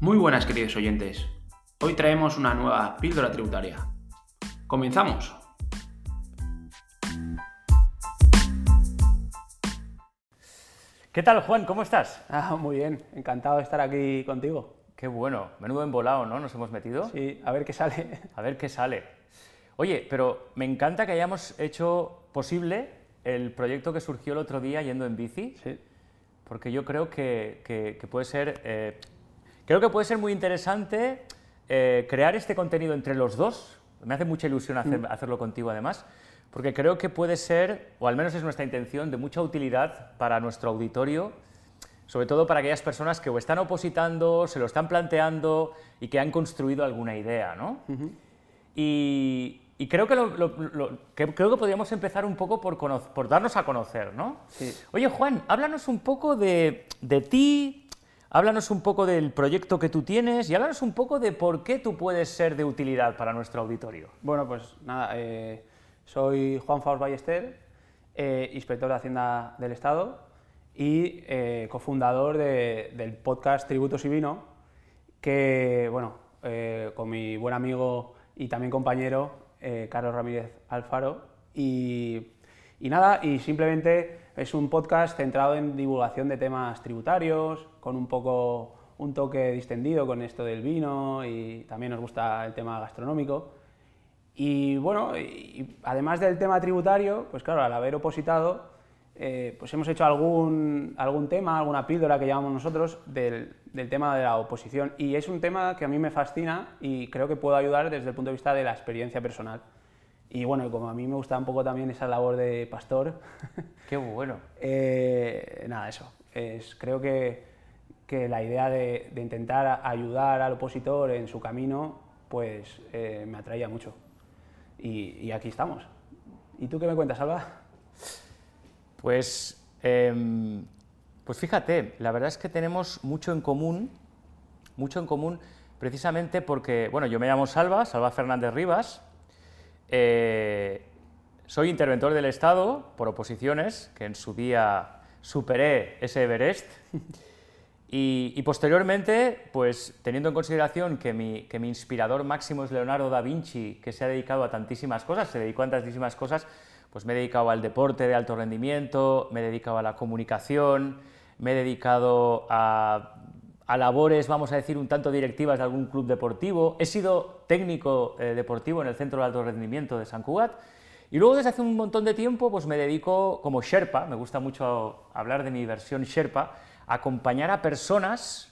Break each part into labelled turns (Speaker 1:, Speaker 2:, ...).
Speaker 1: Muy buenas queridos oyentes. Hoy traemos una nueva píldora tributaria. ¡Comenzamos!
Speaker 2: ¿Qué tal, Juan? ¿Cómo estás?
Speaker 1: Ah, muy bien, encantado de estar aquí contigo.
Speaker 2: Qué bueno, menudo embolado, ¿no? Nos hemos metido.
Speaker 1: Sí, a ver qué sale.
Speaker 2: A ver qué sale. Oye, pero me encanta que hayamos hecho posible el proyecto que surgió el otro día yendo en bici.
Speaker 1: Sí.
Speaker 2: Porque yo creo que, que- que puede ser. eh, creo que puede ser muy interesante eh, crear este contenido entre los dos. Me hace mucha ilusión hacer- hacerlo contigo, además, porque creo que puede ser, o al menos es nuestra intención, de mucha utilidad para nuestro auditorio, sobre todo para aquellas personas que o están opositando, se lo están planteando y que han construido alguna idea, ¿no? Y, y creo, que lo- lo- lo- que creo que podríamos empezar un poco por, darnos a conocer, ¿no?
Speaker 1: Sí.
Speaker 2: Oye, Juan, háblanos un poco de, de ti, háblanos un poco del proyecto que tú tienes y háblanos un poco de por qué tú puedes ser de utilidad para nuestro auditorio.
Speaker 1: Bueno, pues nada, eh, soy Juan Faust Ballester, eh, inspector de Hacienda del Estado y eh, cofundador de- del podcast Tributos y Vino, que, bueno, con mi buen amigo y también compañero, Carlos Ramírez Alfaro, y, y nada, y simplemente es un podcast centrado en divulgación de temas tributarios, con un poco un toque distendido con esto del vino y también nos gusta el tema gastronómico. Y bueno, además del tema tributario, pues claro, al haber opositado, eh, pues hemos hecho algún, algún tema, alguna píldora que llamamos nosotros del, del tema de la oposición. Y es un tema que a mí me fascina y creo que puedo ayudar desde el punto de vista de la experiencia personal. Y bueno, como a mí me gusta un poco también esa labor de pastor,
Speaker 2: Qué bueno.
Speaker 1: eh, nada, eso. Es, creo que, que la idea de, de intentar ayudar al opositor en su camino, pues eh, me atraía mucho. Y, y aquí estamos. ¿Y tú qué me cuentas, Alba?
Speaker 2: Pues, em, pues fíjate, la verdad es que tenemos mucho en común, mucho en común, precisamente porque, bueno, yo me llamo Salva, Salva Fernández Rivas, eh, soy interventor del Estado por oposiciones, que en su día superé ese Everest, y, y posteriormente, pues teniendo en consideración que mi, que mi inspirador máximo es Leonardo da Vinci, que se ha dedicado a tantísimas cosas, se dedicó a tantísimas cosas, pues me he dedicado al deporte de alto rendimiento, me he dedicado a la comunicación, me he dedicado a, a labores, vamos a decir, un tanto directivas de algún club deportivo, he sido técnico eh, deportivo en el Centro de Alto Rendimiento de San Cugat, y luego desde hace un montón de tiempo pues me dedico como Sherpa, me gusta mucho hablar de mi versión Sherpa, a acompañar a personas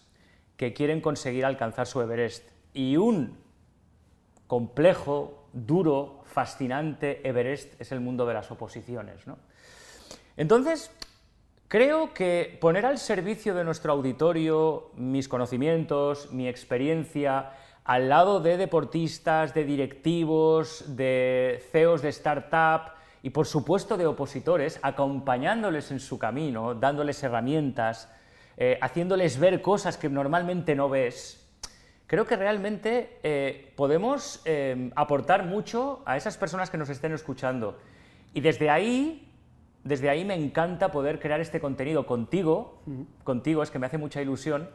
Speaker 2: que quieren conseguir alcanzar su Everest. Y un complejo, duro, fascinante Everest es el mundo de las oposiciones. ¿no? Entonces, creo que poner al servicio de nuestro auditorio mis conocimientos, mi experiencia, al lado de deportistas, de directivos, de CEOs de startup y por supuesto de opositores, acompañándoles en su camino, dándoles herramientas, eh, haciéndoles ver cosas que normalmente no ves, creo que realmente eh, podemos eh, aportar mucho a esas personas que nos estén escuchando. Y desde ahí, desde ahí me encanta poder crear este contenido contigo, contigo, es que me hace mucha ilusión,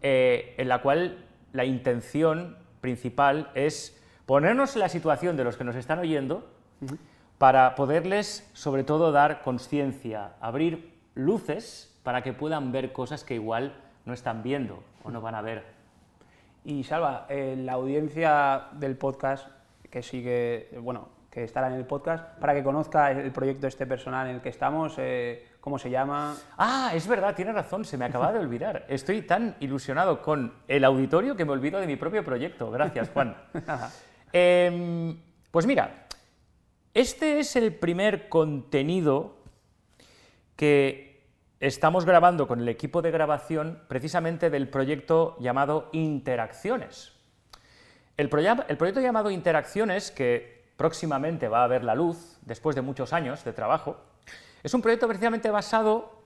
Speaker 2: eh, en la cual la intención principal es ponernos en la situación de los que nos están oyendo para poderles, sobre todo, dar conciencia, abrir luces para que puedan ver cosas que igual no están viendo o no van a ver.
Speaker 1: Y Salva, eh, la audiencia del podcast, que sigue, bueno, que estará en el podcast, para que conozca el proyecto este personal en el que estamos, eh, cómo se llama.
Speaker 2: Ah, es verdad, tienes razón, se me acaba de olvidar. Estoy tan ilusionado con el auditorio que me olvido de mi propio proyecto. Gracias, Juan. Em, pues mira, este es el primer contenido que estamos grabando con el equipo de grabación precisamente del proyecto llamado Interacciones. El, proya- el proyecto llamado Interacciones, que próximamente va a ver la luz después de muchos años de trabajo, es un proyecto precisamente basado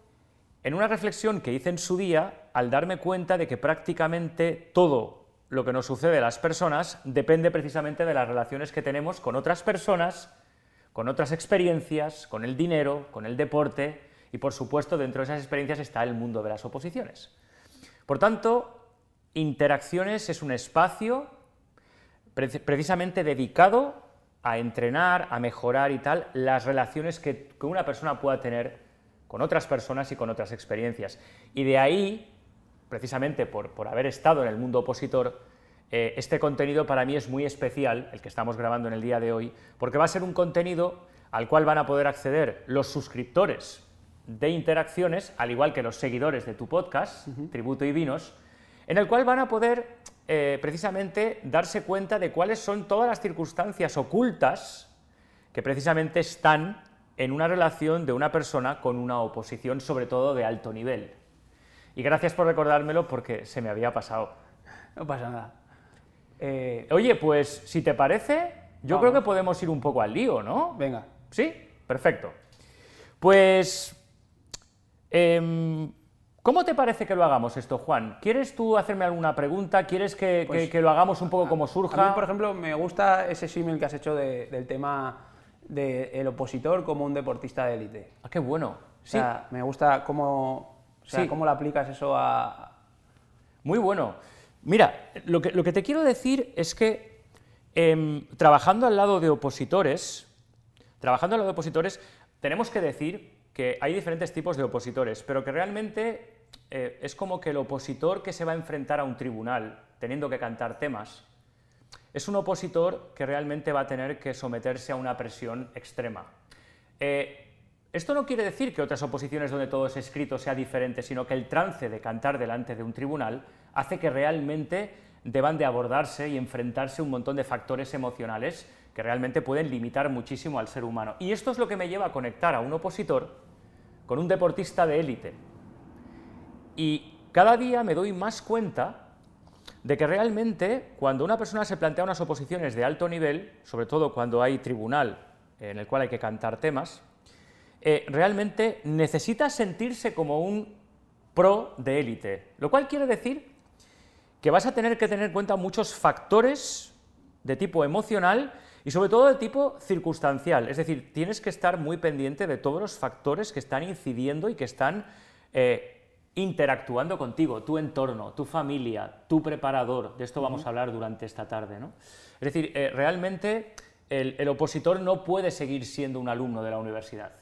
Speaker 2: en una reflexión que hice en su día al darme cuenta de que prácticamente todo lo que nos sucede a las personas depende precisamente de las relaciones que tenemos con otras personas, con otras experiencias, con el dinero, con el deporte y por supuesto dentro de esas experiencias está el mundo de las oposiciones. Por tanto, Interacciones es un espacio precisamente dedicado a entrenar, a mejorar y tal las relaciones que, una persona pueda tener con otras personas y con otras experiencias. Y de ahí, precisamente por, haber estado en el mundo opositor, eh, este contenido para mí es muy especial, el que estamos grabando en el día de hoy, porque va a ser un contenido al cual van a poder acceder los suscriptores de interacciones, al igual que los seguidores de tu podcast, Tributo y Vinos, en el cual van a poder eh, precisamente darse cuenta de cuáles son todas las circunstancias ocultas que precisamente están en una relación de una persona con una oposición, sobre todo de alto nivel. Y gracias por recordármelo porque se me había pasado.
Speaker 1: No pasa nada.
Speaker 2: Eh, Oye, pues si te parece, yo creo que podemos ir un poco al lío, ¿no?
Speaker 1: Venga.
Speaker 2: ¿Sí? Perfecto. Pues... Em, ¿Cómo te parece que lo hagamos esto, Juan? ¿Quieres tú hacerme alguna pregunta? ¿Quieres que, pues lo hagamos un poco como surja?
Speaker 1: A mí, por ejemplo, me gusta ese símil que has hecho del tema del opositor como un deportista de élite.
Speaker 2: Ah, qué bueno.
Speaker 1: Sí. me gusta cómo, cómo le aplicas eso a...
Speaker 2: Muy bueno. Mira, lo que, lo que te quiero decir es que em, trabajando al lado de opositores, trabajando al lado de opositores, tenemos que decir que hay diferentes tipos de opositores, pero que realmente eh, es como que el opositor que se va a enfrentar a un tribunal teniendo que cantar temas, es un opositor que realmente va a tener que someterse a una presión extrema. Eh, esto no quiere decir que otras oposiciones donde todo es escrito sea diferente, sino que el trance de cantar delante de un tribunal hace que realmente deban de abordarse y enfrentarse un montón de factores emocionales que realmente pueden limitar muchísimo al ser humano. Y esto es lo que me lleva a conectar a un opositor con un deportista de élite. Y cada día me doy más cuenta de que realmente cuando una persona se plantea unas oposiciones de alto nivel, sobre todo cuando hay tribunal en el cual hay que cantar temas, eh, realmente necesita sentirse como un pro de élite, lo cual quiere decir que vas a tener que tener en cuenta muchos factores de tipo emocional y sobre todo de tipo circunstancial, es decir, tienes que estar muy pendiente de todos los factores que están incidiendo y que están eh, interactuando contigo, tu entorno, tu familia, tu preparador, de esto vamos a hablar durante esta tarde. ¿no? Es decir, eh, realmente el, opositor no puede seguir siendo un alumno de la universidad.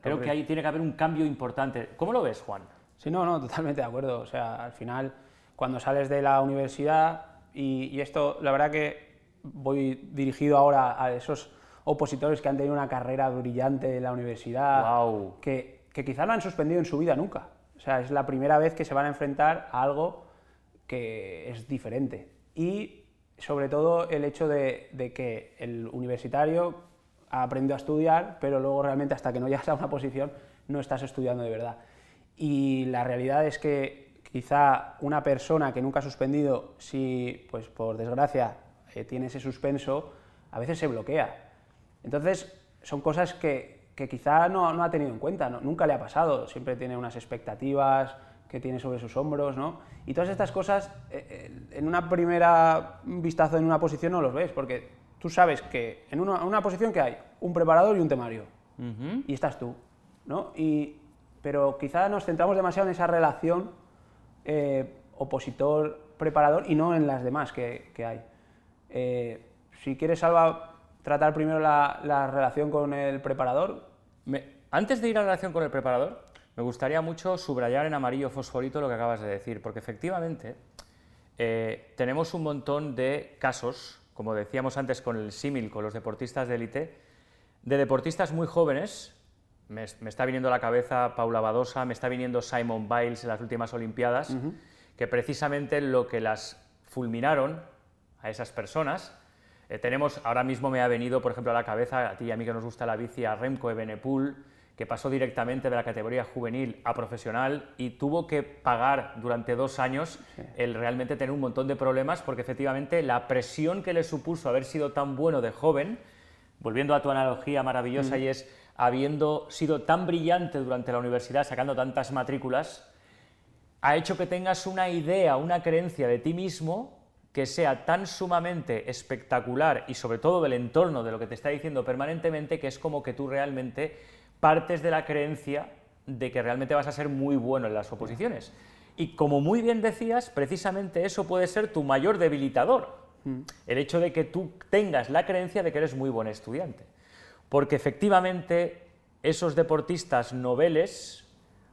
Speaker 2: Creo que ahí tiene que haber un cambio importante. ¿Cómo lo ves, Juan?
Speaker 1: Sí, no, no, totalmente de acuerdo. O sea, al final, cuando sales de la universidad, y, y esto, la verdad que voy dirigido ahora a esos opositores que han tenido una carrera brillante en la universidad, que, que quizás no han suspendido en su vida nunca. O sea, es la primera vez que se van a enfrentar a algo que es diferente. Y sobre todo el hecho de, que el universitario ha aprendido a estudiar, pero luego realmente hasta que no llegas a una posición no estás estudiando de verdad. Y la realidad es que quizá una persona que nunca ha suspendido, si pues por desgracia tiene ese suspenso, a veces se bloquea. Entonces, son cosas que, que quizá no, no, ha tenido en cuenta, nunca le ha pasado, siempre tiene unas expectativas que tiene sobre sus hombros, ¿no? Y todas estas cosas, eh, eh, en una primera vistazo en una posición no los ves, porque tú sabes que en una, una posición que hay un preparador y un temario, y estás tú, ¿no? Y, pero quizá nos centramos demasiado en esa relación eh, opositor-preparador y no en las demás que, que hay. Eh, si quieres, Salva, tratar primero la, relación con el preparador.
Speaker 2: antes de ir a la relación con el preparador, me gustaría mucho subrayar en amarillo fosforito lo que acabas de decir, porque efectivamente eh, tenemos un montón de casos, como decíamos antes con el símil, con los deportistas de élite, de deportistas muy jóvenes, me, está viniendo a la cabeza Paula Badosa, me está viniendo Simon Biles en las últimas Olimpiadas, que precisamente lo que las fulminaron a esas personas. Eh, tenemos, ahora mismo me ha venido, por ejemplo, a la cabeza, a ti y a mí que nos gusta la bici, a Remco Evenepoel, que pasó directamente de la categoría juvenil a profesional y tuvo que pagar durante dos años el realmente tener un montón de problemas porque efectivamente la presión que le supuso haber sido tan bueno de joven, volviendo a tu analogía maravillosa, y es habiendo sido tan brillante durante la universidad, sacando tantas matrículas, ha hecho que tengas una idea, una creencia de ti mismo que sea tan sumamente espectacular y sobre todo del entorno de lo que te está diciendo permanentemente que es como que tú realmente partes de la creencia de que realmente vas a ser muy bueno en las oposiciones. Y como muy bien decías, precisamente eso puede ser tu mayor debilitador.
Speaker 1: Mm.
Speaker 2: El hecho de que tú tengas la creencia de que eres muy buen estudiante. Porque efectivamente esos deportistas noveles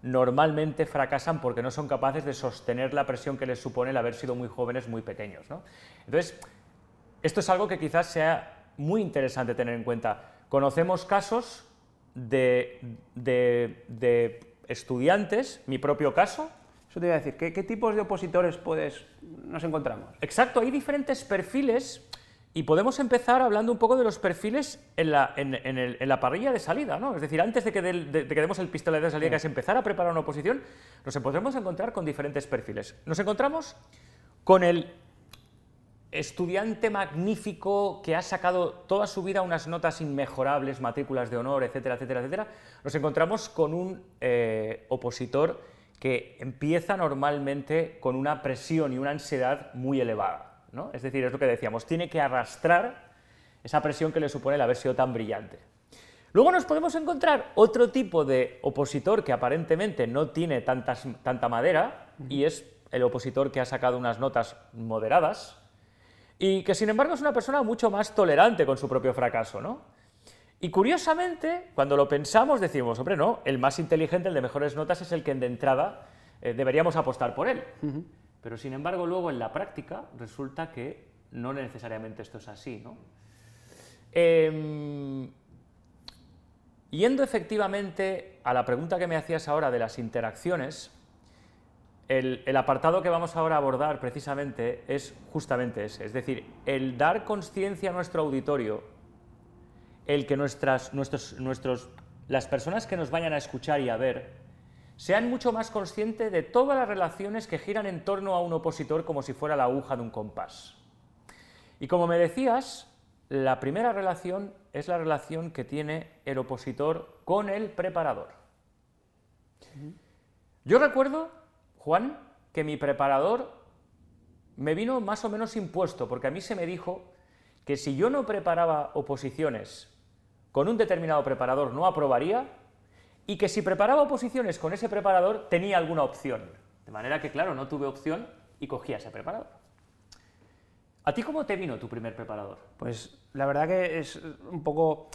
Speaker 2: normalmente fracasan porque no son capaces de sostener la presión que les supone el haber sido muy jóvenes, muy pequeños. ¿no? Entonces, esto es algo que quizás sea muy interesante tener en cuenta. Conocemos casos de, de- de estudiantes, mi propio caso,
Speaker 1: Eso te iba a decir, ¿qué, qué tipos de opositores puedes, nos encontramos?
Speaker 2: Exacto, hay diferentes perfiles y podemos empezar hablando un poco de los perfiles en la, en- en el- en la parrilla de salida, ¿no? Es decir, antes de que, del- de- de que demos el pistoletazo de salida, que es empezar a preparar una oposición, nos podremos encontrar con diferentes perfiles. Nos encontramos con el estudiante magnífico que ha sacado toda su vida unas notas inmejorables, matrículas de honor, etcétera, etcétera, etcétera, nos encontramos con un eh, opositor que empieza normalmente con una presión y una ansiedad muy elevada. ¿No? Es decir, es lo que decíamos, tiene que arrastrar esa presión que le supone el haber sido tan brillante. Luego nos podemos encontrar otro tipo de opositor que aparentemente no tiene tantas, tanta madera y es el opositor que ha sacado unas notas moderadas, y que sin embargo es una persona mucho más tolerante con su propio fracaso, ¿no? Y curiosamente, cuando lo pensamos, decimos, hombre, no, el más inteligente, el de mejores notas, es el que de entrada eh, deberíamos apostar por él. Pero sin embargo, luego en la práctica resulta que no necesariamente esto es así, ¿no? Em, yendo efectivamente a la pregunta que me hacías ahora de las interacciones, el, el apartado que vamos ahora a abordar precisamente es justamente ese, es decir, el dar conciencia a nuestro auditorio, el que nuestras, nuestros, nuestros, las personas que nos vayan a escuchar y a ver sean mucho más conscientes de todas las relaciones que giran en torno a un opositor como si fuera la aguja de un compás. Y como me decías, la primera relación es la relación que tiene el opositor con el preparador. Yo recuerdo, Juan, que mi preparador me vino más o menos impuesto, porque a mí se me dijo que si yo no preparaba oposiciones con un determinado preparador no aprobaría y que si preparaba oposiciones con ese preparador tenía alguna opción. De manera que, claro, no tuve opción y cogí a ese preparador. ¿A ti cómo te vino tu primer preparador?
Speaker 1: Pues la verdad que es un poco...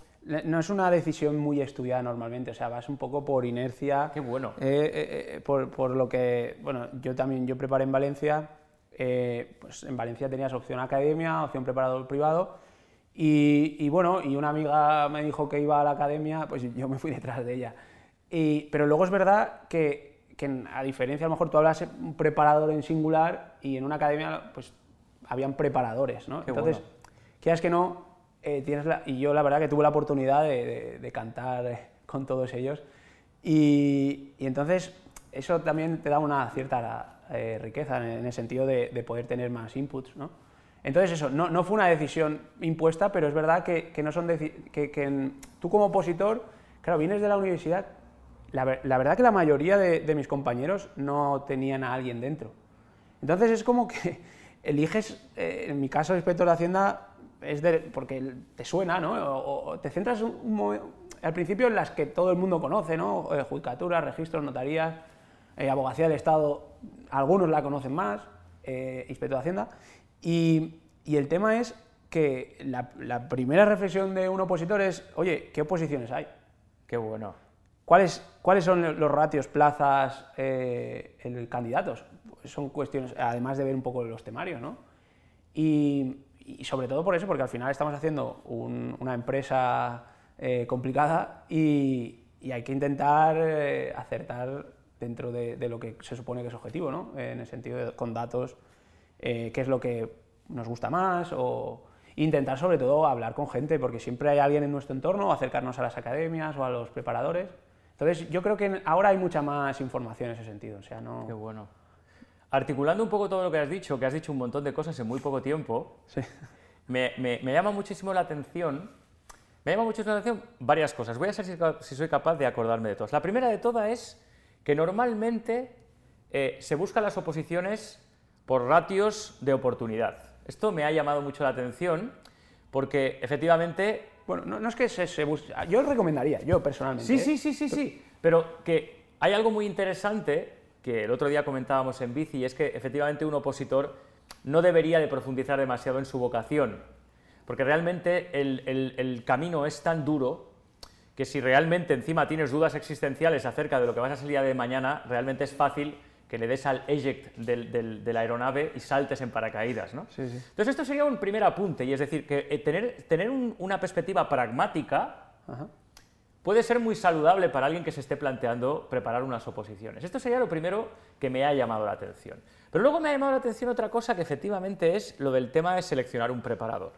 Speaker 1: No es una decisión muy estudiada normalmente, o sea, vas un poco por inercia.
Speaker 2: Qué bueno.
Speaker 1: Eh, eh, eh, por, por lo que, bueno, yo también, yo preparé en Valencia, eh, pues en Valencia tenías opción academia, opción preparador privado, y, y bueno, y una amiga me dijo que iba a la academia, pues yo me fui detrás de ella. Y, pero luego es verdad que, que, a diferencia, a lo mejor tú hablas un preparador en singular y en una academia, pues habían preparadores, ¿no?
Speaker 2: Qué
Speaker 1: Entonces,
Speaker 2: bueno.
Speaker 1: quieras que no, eh, tienes la, y yo la verdad que tuve la oportunidad de, de, de cantar eh, con todos ellos, y, y, entonces eso también te da una cierta eh, riqueza en, en, el sentido de, de, poder tener más inputs, ¿no? Entonces eso, no, no, fue una decisión impuesta, pero es verdad que, que no son que, que, tú como opositor, claro, vienes de la universidad, la, la verdad que la mayoría de, mis compañeros no tenían a alguien dentro. Entonces es como que eliges, eh, en mi caso, inspector de Hacienda, es de, porque te suena, ¿no? O, o te centras un, un, al principio en las que todo el mundo conoce, ¿no? Eh, judicatura, registros, notarías, eh, abogacía del Estado, algunos la conocen más, eh, inspector de Hacienda, y, y, el tema es que la, la, primera reflexión de un opositor es, oye, ¿qué oposiciones hay?
Speaker 2: Qué bueno.
Speaker 1: ¿Cuáles, ¿Cuáles son los ratios, plazas, eh, el, candidatos? Son cuestiones, además de ver un poco los temarios, ¿no? Y, y sobre todo por eso, porque al final estamos haciendo un, una empresa eh, complicada y, y, hay que intentar eh, acertar dentro de, de, lo que se supone que es objetivo, ¿no? En el sentido de, con datos, eh, qué es lo que nos gusta más o intentar sobre todo hablar con gente, porque siempre hay alguien en nuestro entorno, acercarnos a las academias o a los preparadores. Entonces yo creo que ahora hay mucha más información en ese sentido, o sea, no...
Speaker 2: Qué bueno. Articulando un poco todo lo que has dicho, que has dicho un montón de cosas en muy poco tiempo,
Speaker 1: sí.
Speaker 2: me, me, me, llama muchísimo la atención, me llama muchísimo la atención varias cosas. Voy a ver si, si soy capaz de acordarme de todas. La primera de todas es que normalmente eh, se buscan las oposiciones por ratios de oportunidad. Esto me ha llamado mucho la atención porque efectivamente...
Speaker 1: Bueno, no, no es que se, se busque... Yo recomendaría, yo personalmente...
Speaker 2: Sí, sí, sí, sí, sí, pero que hay algo muy interesante que el otro día comentábamos en bici, y es que efectivamente un opositor no debería de profundizar demasiado en su vocación, porque realmente el, camino es tan duro que si realmente encima tienes dudas existenciales acerca de lo que vas a el día de mañana, realmente es fácil que le des al eject de la aeronave y saltes en paracaídas. ¿no? Entonces esto sería un primer apunte, y es decir, que eh, tener, tener una perspectiva pragmática puede ser muy saludable para alguien que se esté planteando preparar unas oposiciones. Esto sería lo primero que me ha llamado la atención. Pero luego me ha llamado la atención otra cosa que efectivamente es lo del tema de seleccionar un preparador.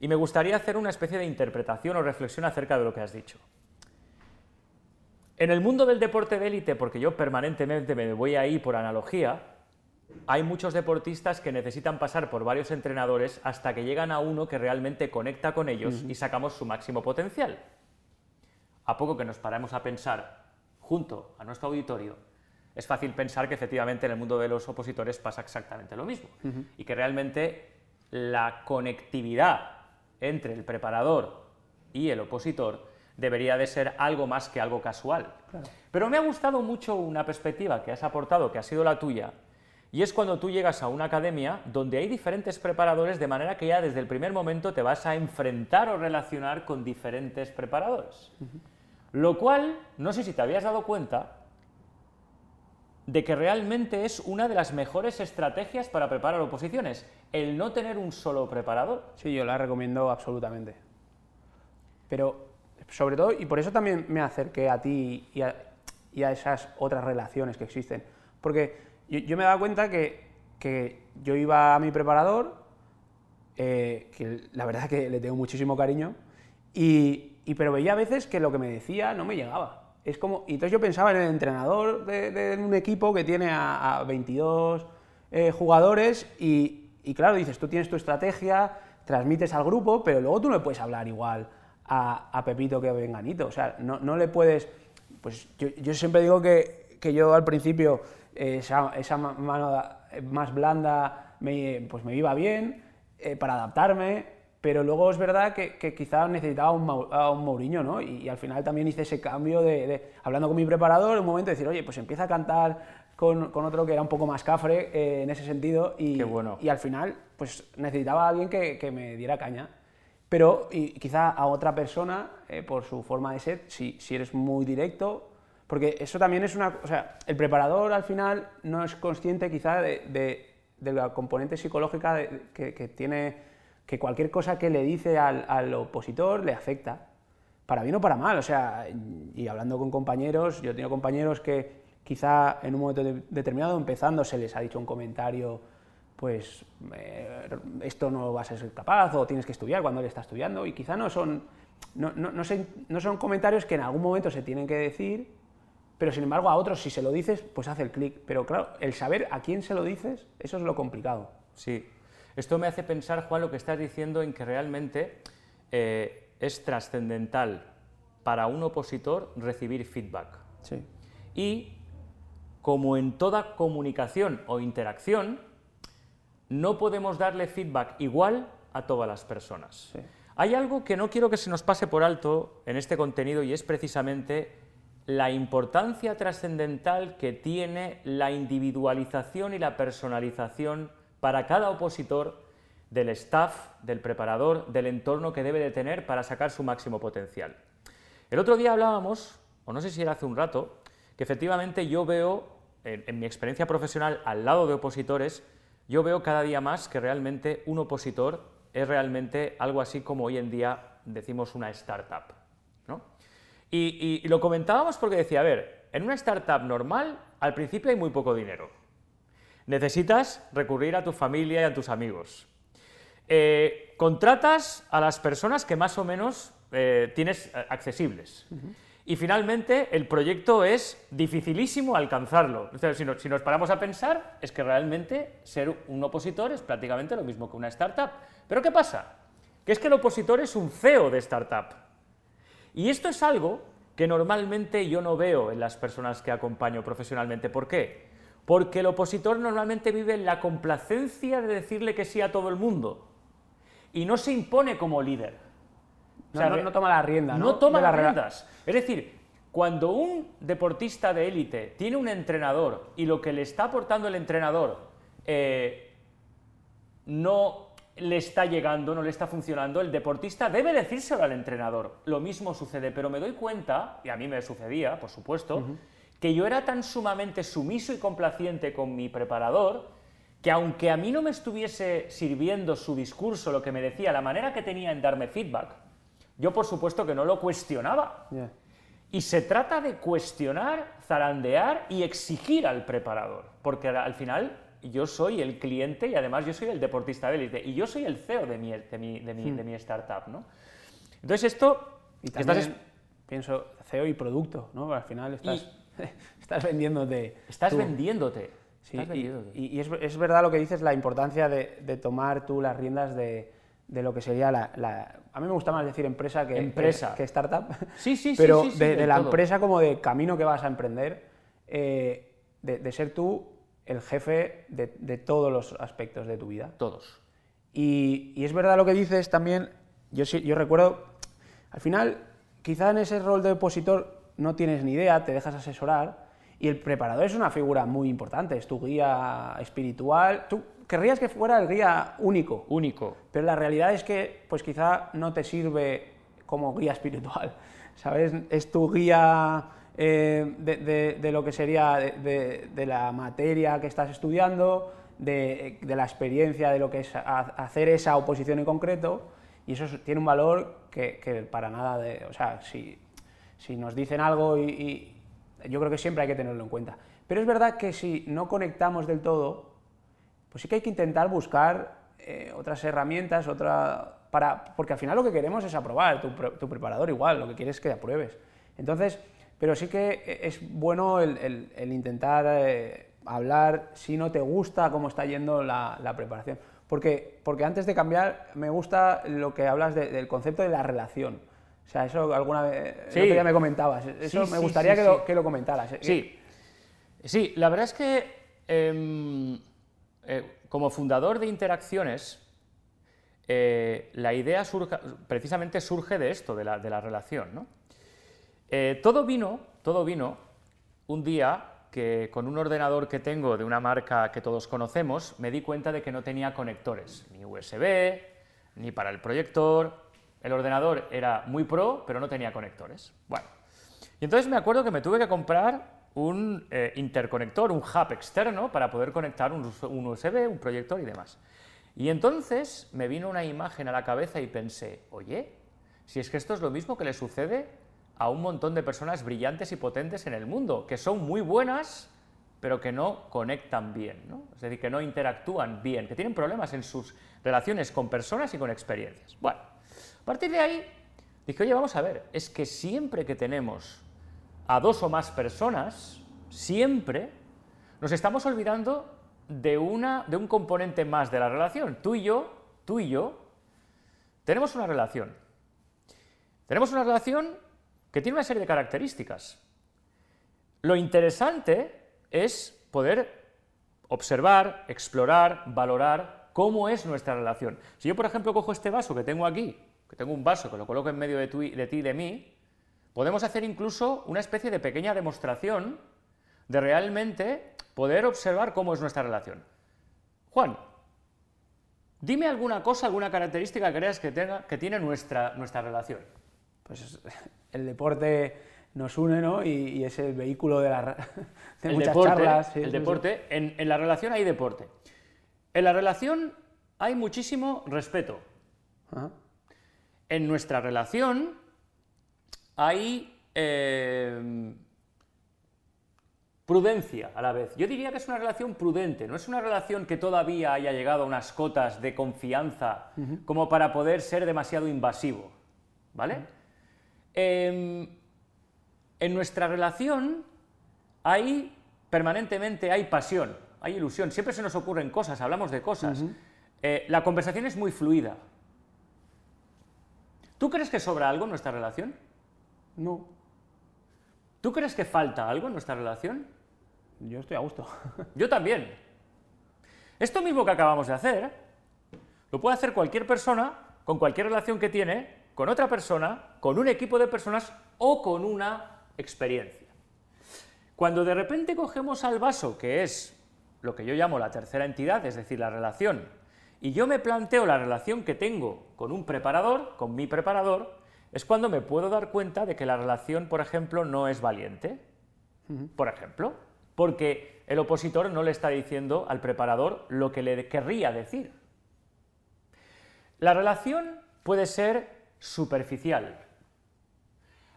Speaker 2: Y me gustaría hacer una especie de interpretación o reflexión acerca de lo que has dicho. En el mundo del deporte de élite, porque yo permanentemente me voy ahí por analogía, hay muchos deportistas que necesitan pasar por varios entrenadores hasta que llegan a uno que realmente conecta con ellos y sacamos su máximo potencial. A poco que nos paramos a pensar junto a nuestro auditorio, es fácil pensar que efectivamente en el mundo de los opositores pasa exactamente lo mismo y que realmente la conectividad entre el preparador y el opositor debería de ser algo más que algo casual. Pero me ha gustado mucho una perspectiva que has aportado, que ha sido la tuya, y es cuando tú llegas a una academia donde hay diferentes preparadores, de manera que ya desde el primer momento te vas a enfrentar o relacionar con diferentes preparadores. Lo cual, no sé si te habías dado cuenta, de que realmente es una de las mejores estrategias para preparar oposiciones, el no tener un solo preparador.
Speaker 1: Sí, yo la recomiendo absolutamente. Pero sobre todo, y por eso también me acerqué a ti y a, esas otras relaciones que existen. Porque yo, me dado cuenta que, yo iba a mi preparador, eh, que la verdad que le tengo muchísimo cariño, y, pero veía a veces que lo que me decía no me llegaba. Es como, entonces yo pensaba en el entrenador de, un equipo que tiene a, 22 eh, jugadores y, y claro, dices, tú tienes tu estrategia, transmites al grupo, pero luego tú no le puedes hablar igual a, Pepito que a Venganito. O sea, no, le puedes... Pues yo, siempre digo que, yo al principio eh, esa, mano más blanda me, pues me iba bien eh, para adaptarme, pero luego es verdad que, que quizá necesitaba un, a un Mourinho, ¿no? Y, al final también hice ese cambio de, hablando con mi preparador, en un momento de decir, oye, pues empieza a cantar con, otro que era un poco más cafre eh, en ese sentido y,
Speaker 2: bueno.
Speaker 1: y al final pues necesitaba a alguien que, que me diera caña pero y quizá a otra persona, eh, por su forma de ser, si, si, eres muy directo, porque eso también es una... O sea, el preparador al final no es consciente quizá de, de, la componente psicológica que, que, tiene, que cualquier cosa que le dice al, al, opositor le afecta, para bien o para mal, o sea, y hablando con compañeros, yo he tenido compañeros que quizá en un momento determinado, empezando, se les ha dicho un comentario pues eh, esto no vas a ser capaz o tienes que estudiar cuando él está estudiando y quizá no son, no, no, no, son comentarios que en algún momento se tienen que decir, pero sin embargo a otros si se lo dices, pues hace el clic. Pero claro, el saber a quién se lo dices, eso es lo complicado.
Speaker 2: Sí, esto me hace pensar, Juan, lo que estás diciendo en que realmente eh, es trascendental para un opositor recibir feedback.
Speaker 1: Sí.
Speaker 2: Y como en toda comunicación o interacción, no podemos darle feedback igual a todas las personas. Hay algo que no quiero que se nos pase por alto en este contenido y es precisamente la importancia trascendental que tiene la individualización y la personalización para cada opositor del staff, del preparador, del entorno que debe de tener para sacar su máximo potencial. El otro día hablábamos, o no sé si era hace un rato, que efectivamente yo veo, en mi experiencia profesional al lado de opositores, yo veo cada día más que realmente un opositor es realmente algo así como hoy en día decimos una startup. ¿no? Y, lo comentábamos porque decía, a ver, en una startup normal al principio hay muy poco dinero. Necesitas recurrir a tu familia y a tus amigos. Eh, contratas a las personas que más o menos eh, tienes eh, accesibles. Y finalmente, el proyecto es dificilísimo alcanzarlo. si, nos, paramos a pensar, es que realmente ser un opositor es prácticamente lo mismo que una startup. Pero ¿qué pasa? Que es que el opositor es un CEO de startup. Y esto es algo que normalmente yo no veo en las personas que acompaño profesionalmente. ¿Por qué? Porque el opositor normalmente vive en la complacencia de decirle que sí a todo el mundo y no se impone como líder.
Speaker 1: No, toma la rienda, ¿no?
Speaker 2: No toma las riendas. Es decir, cuando un deportista de élite tiene un entrenador y lo que le está aportando el entrenador eh, no le está llegando, no le está funcionando, el deportista debe decírselo al entrenador. Lo mismo sucede, pero me doy cuenta, y a mí me sucedía, por supuesto, que yo era tan sumamente sumiso y complaciente con mi preparador, que aunque a mí no me estuviese sirviendo su discurso, lo que me decía, la manera que tenía en darme feedback, yo por supuesto que no lo cuestionaba. Y se trata de cuestionar, zarandear y exigir al preparador, porque al final yo soy el cliente y además yo soy el deportista de élite y yo soy el CEO de mi, de mi, de mi, hmm. de mi startup, ¿no? Entonces esto...
Speaker 1: Y también pienso CEO y producto, ¿no? Al final estás, estás vendiéndote.
Speaker 2: Estás vendiéndote.
Speaker 1: Sí, y, y es, es, verdad lo que dices, la importancia de, de tomar tú las riendas de, de lo que sería la, la, A mí me gusta más decir empresa que,
Speaker 2: empresa.
Speaker 1: que, startup.
Speaker 2: Sí, sí,
Speaker 1: Pero
Speaker 2: sí, sí,
Speaker 1: de, de la empresa como de camino que vas a emprender, eh, de, de ser tú el jefe de, todos los aspectos de tu vida.
Speaker 2: Todos.
Speaker 1: Y, es verdad lo que dices también, yo, yo recuerdo, al final, quizá en ese rol de opositor no tienes ni idea, te dejas asesorar, y el preparador es una figura muy importante, es tu guía espiritual. Tú querrías que fuera el guía único.
Speaker 2: Único.
Speaker 1: Pero la realidad es que, pues quizá no te sirve como guía espiritual, ¿sabes? Es tu guía eh, de, lo que sería de, la materia que estás estudiando, de, la experiencia de lo que es hacer esa oposición en concreto, y eso tiene un valor que, para nada de... O sea, si, si nos dicen algo y, yo creo que siempre hay que tenerlo en cuenta. Pero es verdad que si no conectamos del todo, pues sí que hay que intentar buscar eh, otras herramientas, otra, para, porque al final lo que queremos es aprobar, tu, tu preparador igual, lo que quieres es que apruebes. Entonces, pero sí que es bueno el, intentar eh, hablar si no te gusta cómo está yendo la, preparación. Porque, porque antes de cambiar, me gusta lo que hablas del concepto de la relación. O sea, eso alguna vez sí. ya me comentabas. Eso me gustaría que, lo, que, lo, comentaras.
Speaker 2: Sí. Sí, la verdad es que em, eh, como fundador de Interacciones, eh, la idea precisamente surge de esto, de la, relación. Eh, todo vino, todo vino un día que con un ordenador que tengo de una marca que todos conocemos, me di cuenta de que no tenía conectores, ni USB, ni para el proyector. El ordenador era muy pro, pero no tenía conectores. Bueno, y entonces me acuerdo que me tuve que comprar un eh, interconector, un hub externo, para poder conectar un, USB, un proyector y demás. Y entonces me vino una imagen a la cabeza y pensé, oye, si es que esto es lo mismo que le sucede a un montón de personas brillantes y potentes en el mundo, que son muy buenas, pero que no conectan bien, ¿no? es decir, que no interactúan bien, que tienen problemas en sus relaciones con personas y con experiencias. Bueno, a partir de ahí dije, oye, vamos a ver, es que siempre que tenemos a dos o más personas, siempre nos estamos olvidando de, una, de un componente más de la relación. Tú y yo, tú y yo, tenemos una relación. Tenemos una relación que tiene una serie de características. Lo interesante es poder observar, explorar, valorar cómo es nuestra relación. Si yo, por ejemplo, cojo este vaso que tengo aquí, que tengo un vaso que lo coloco en medio de, de ti y de mí, podemos hacer incluso una especie de pequeña demostración de realmente poder observar cómo es nuestra relación. Juan, dime alguna cosa, alguna característica que creas que, tenga, que tiene nuestra, nuestra relación.
Speaker 1: Pues el deporte nos une, ¿no? Y, es el vehículo de, la,
Speaker 2: el muchas deporte, charlas. el deporte, En, la relación hay deporte. En la relación hay muchísimo respeto. En nuestra relación hay eh, prudencia a la vez. Yo diría que es una relación prudente, no es una relación que todavía haya llegado a unas cotas de confianza como para poder ser demasiado invasivo. ¿Vale? Em, en nuestra relación hay permanentemente hay pasión, hay ilusión, siempre se nos ocurren cosas, hablamos de cosas. Eh, la conversación es muy fluida. ¿Tú crees que sobra algo en nuestra relación?
Speaker 1: No.
Speaker 2: ¿Tú crees que falta algo en nuestra relación?
Speaker 1: Yo estoy a gusto.
Speaker 2: Yo también. Esto mismo que acabamos de hacer, lo puede hacer cualquier persona con cualquier relación que tiene con otra persona, con un equipo de personas o con una experiencia. Cuando de repente cogemos al vaso, que es lo que yo llamo la tercera entidad, es decir, la relación, y yo me planteo la relación que tengo con un preparador, con mi preparador, es cuando me puedo dar cuenta de que la relación, por ejemplo, no es valiente. Por ejemplo, porque el opositor no le está diciendo al preparador lo que le querría decir. La relación puede ser superficial.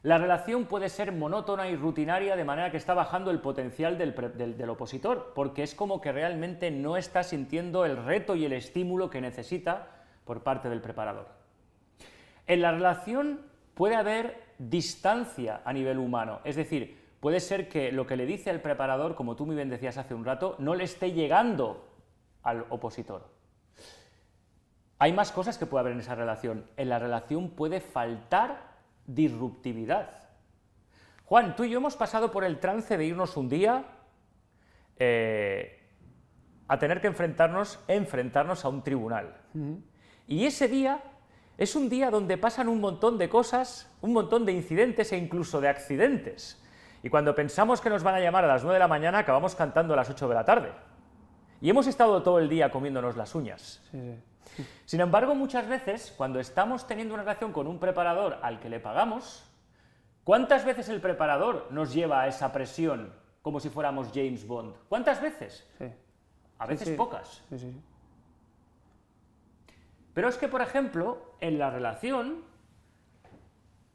Speaker 2: La relación puede ser monótona y rutinaria de manera que está bajando el potencial del, opositor, porque es como que realmente no está sintiendo el reto y el estímulo que necesita por parte del preparador. En la relación puede haber distancia a nivel humano, es decir, puede ser que lo que le dice el preparador, como tú muy bien decías hace un rato, no le esté llegando al opositor. Hay más cosas que puede haber en esa relación. En la relación puede faltar disruptividad. Juan, tú y yo hemos pasado por el trance de irnos un día eh, a tener que enfrentarnos, enfrentarnos a un tribunal. Y ese día es un día donde pasan un montón de cosas, un montón de incidentes e incluso de accidentes. Y cuando pensamos que nos van a llamar a las 9 de la mañana, acabamos cantando a las 8 de la tarde. Y hemos estado todo el día comiéndonos las uñas. Sin embargo, muchas veces, cuando estamos teniendo una relación con un preparador al que le pagamos, ¿cuántas veces el preparador nos lleva a esa presión como si fuéramos James Bond? ¿Cuántas veces? A veces pocas. Pero es que, por ejemplo, en la relación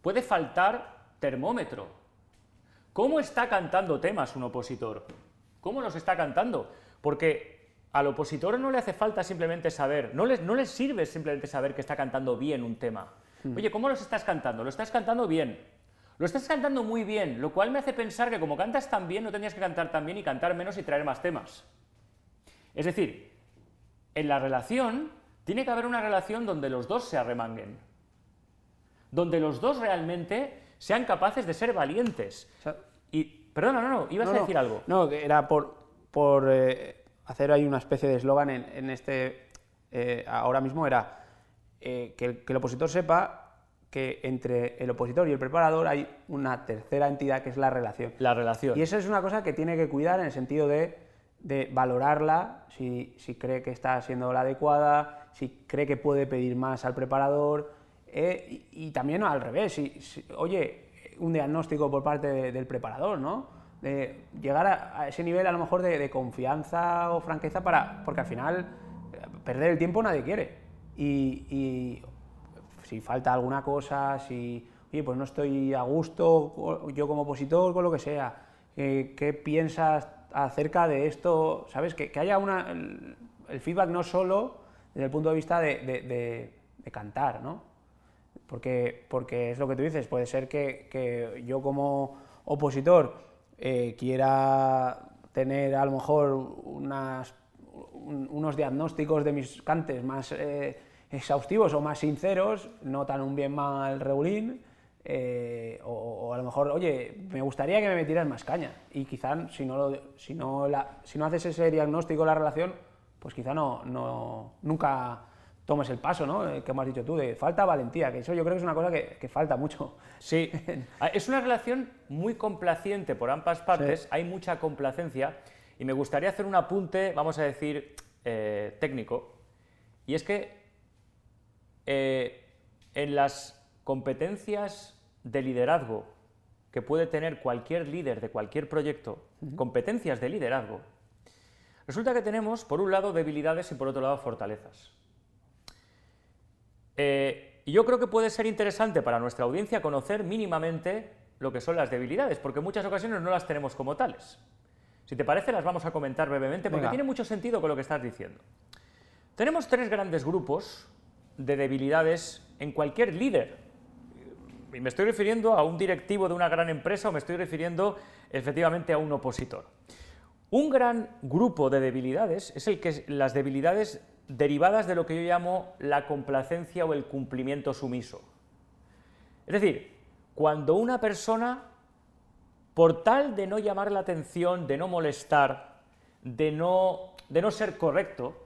Speaker 2: puede faltar termómetro. ¿Cómo está cantando temas un opositor? ¿Cómo los está cantando? Porque al opositor no le hace falta simplemente saber, no les, no les sirve simplemente saber que está cantando bien un tema. Hmm. Oye, ¿cómo los estás cantando? Lo estás cantando bien. Lo estás cantando muy bien, lo cual me hace pensar que como cantas tan bien, no tendrías que cantar tan bien y cantar menos y traer más temas. Es decir, en la relación tiene que haber una relación donde los dos se arremanguen, donde los dos realmente sean capaces de ser valientes. y, perdona, no, no, ibas a decir algo.
Speaker 1: No, era por, por eh, hacer ahí una especie de eslogan en, este, eh, ahora mismo era eh, que, el, opositor sepa que entre el opositor y el preparador hay una tercera entidad que es la relación.
Speaker 2: La relación.
Speaker 1: Y eso es una cosa que tiene que cuidar en el sentido de, valorarla, si, cree que está siendo la adecuada, si cree que puede pedir más al preparador, eh, y, también al revés, si, oye, un diagnóstico por parte del preparador, ¿no? de llegar a, ese nivel a lo mejor de, confianza o franqueza para, porque al final eh, perder el tiempo nadie quiere. Y, si falta alguna cosa, si, oye, pues no estoy a gusto yo como opositor con lo que sea, ¿qué piensas acerca de esto? ¿Sabes? Que, haya una, el, feedback no solo desde el punto de vista de, cantar, ¿no? Porque, porque es lo que tú dices, puede ser que, que yo como opositor eh, quiera tener a lo mejor unas, unos diagnósticos de mis cantes más eh, exhaustivos o más sinceros, no tan un bien mal regulín, eh, o, a lo mejor, oye, me gustaría que me metieras más caña. Y quizá si no, si no, si no haces ese diagnóstico de la relación, pues quizá no, no, nunca tomes el paso, ¿no? Eh, que hemos dicho tú, de falta valentía, que eso yo creo que es una cosa que, falta mucho.
Speaker 2: Sí, ah, es una relación muy complaciente por ambas partes, hay mucha complacencia, y me gustaría hacer un apunte, vamos a decir, eh, técnico, y es que eh, en las competencias de liderazgo que puede tener cualquier líder de cualquier proyecto, competencias de liderazgo, resulta que tenemos, por un lado, debilidades y por otro lado, fortalezas. Eh, y yo creo que puede ser interesante para nuestra audiencia conocer mínimamente lo que son las debilidades, porque en muchas ocasiones no las tenemos como tales. Si te parece, las vamos a comentar brevemente, porque tiene mucho sentido con lo que estás diciendo. Tenemos tres grandes grupos de debilidades en cualquier líder. Me estoy refiriendo a un directivo de una gran empresa o me estoy refiriendo efectivamente a un opositor. Un gran grupo de debilidades es el que las debilidades derivadas de lo que yo llamo la complacencia o el cumplimiento sumiso. Es decir, cuando una persona, por tal de no llamar la atención, de no molestar, de no, de no ser correcto,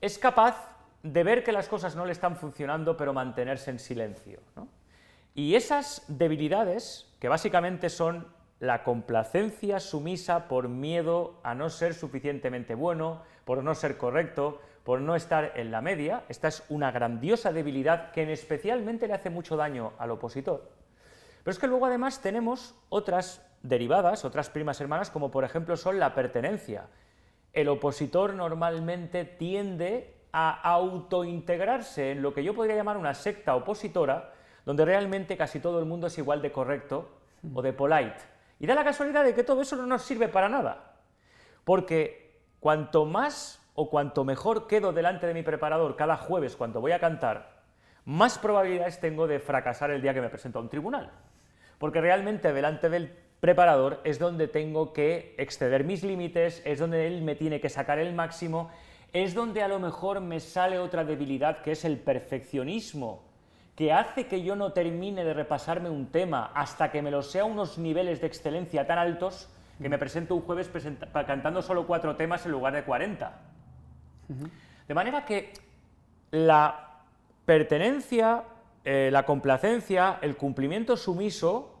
Speaker 2: es capaz de ver que las cosas no le están funcionando, pero mantenerse en silencio. Y esas debilidades, que básicamente son la complacencia sumisa por miedo a no ser suficientemente bueno, por no ser correcto, por no estar en la media, esta es una grandiosa debilidad que en especialmente le hace mucho daño al opositor. Pero es que luego además tenemos otras derivadas, otras primas hermanas, como por ejemplo son la pertenencia. El opositor normalmente tiende a autointegrarse en lo que yo podría llamar una secta opositora, donde realmente casi todo el mundo es igual de correcto o de polite. Y da la casualidad de que todo eso no nos sirve para nada, porque cuanto más o cuanto mejor quedo delante de mi preparador cada jueves cuando voy a cantar, más probabilidades tengo de fracasar el día que me presento a un tribunal. Porque realmente delante del preparador es donde tengo que exceder mis límites, es donde él me tiene que sacar el máximo, es donde a lo mejor me sale otra debilidad que es el perfeccionismo, que hace que yo no termine de repasarme un tema hasta que me lo sea a unos niveles de excelencia tan altos que me presento un jueves cantando solo cuatro temas en lugar de 40. De manera que la pertenencia, eh, la complacencia, el cumplimiento sumiso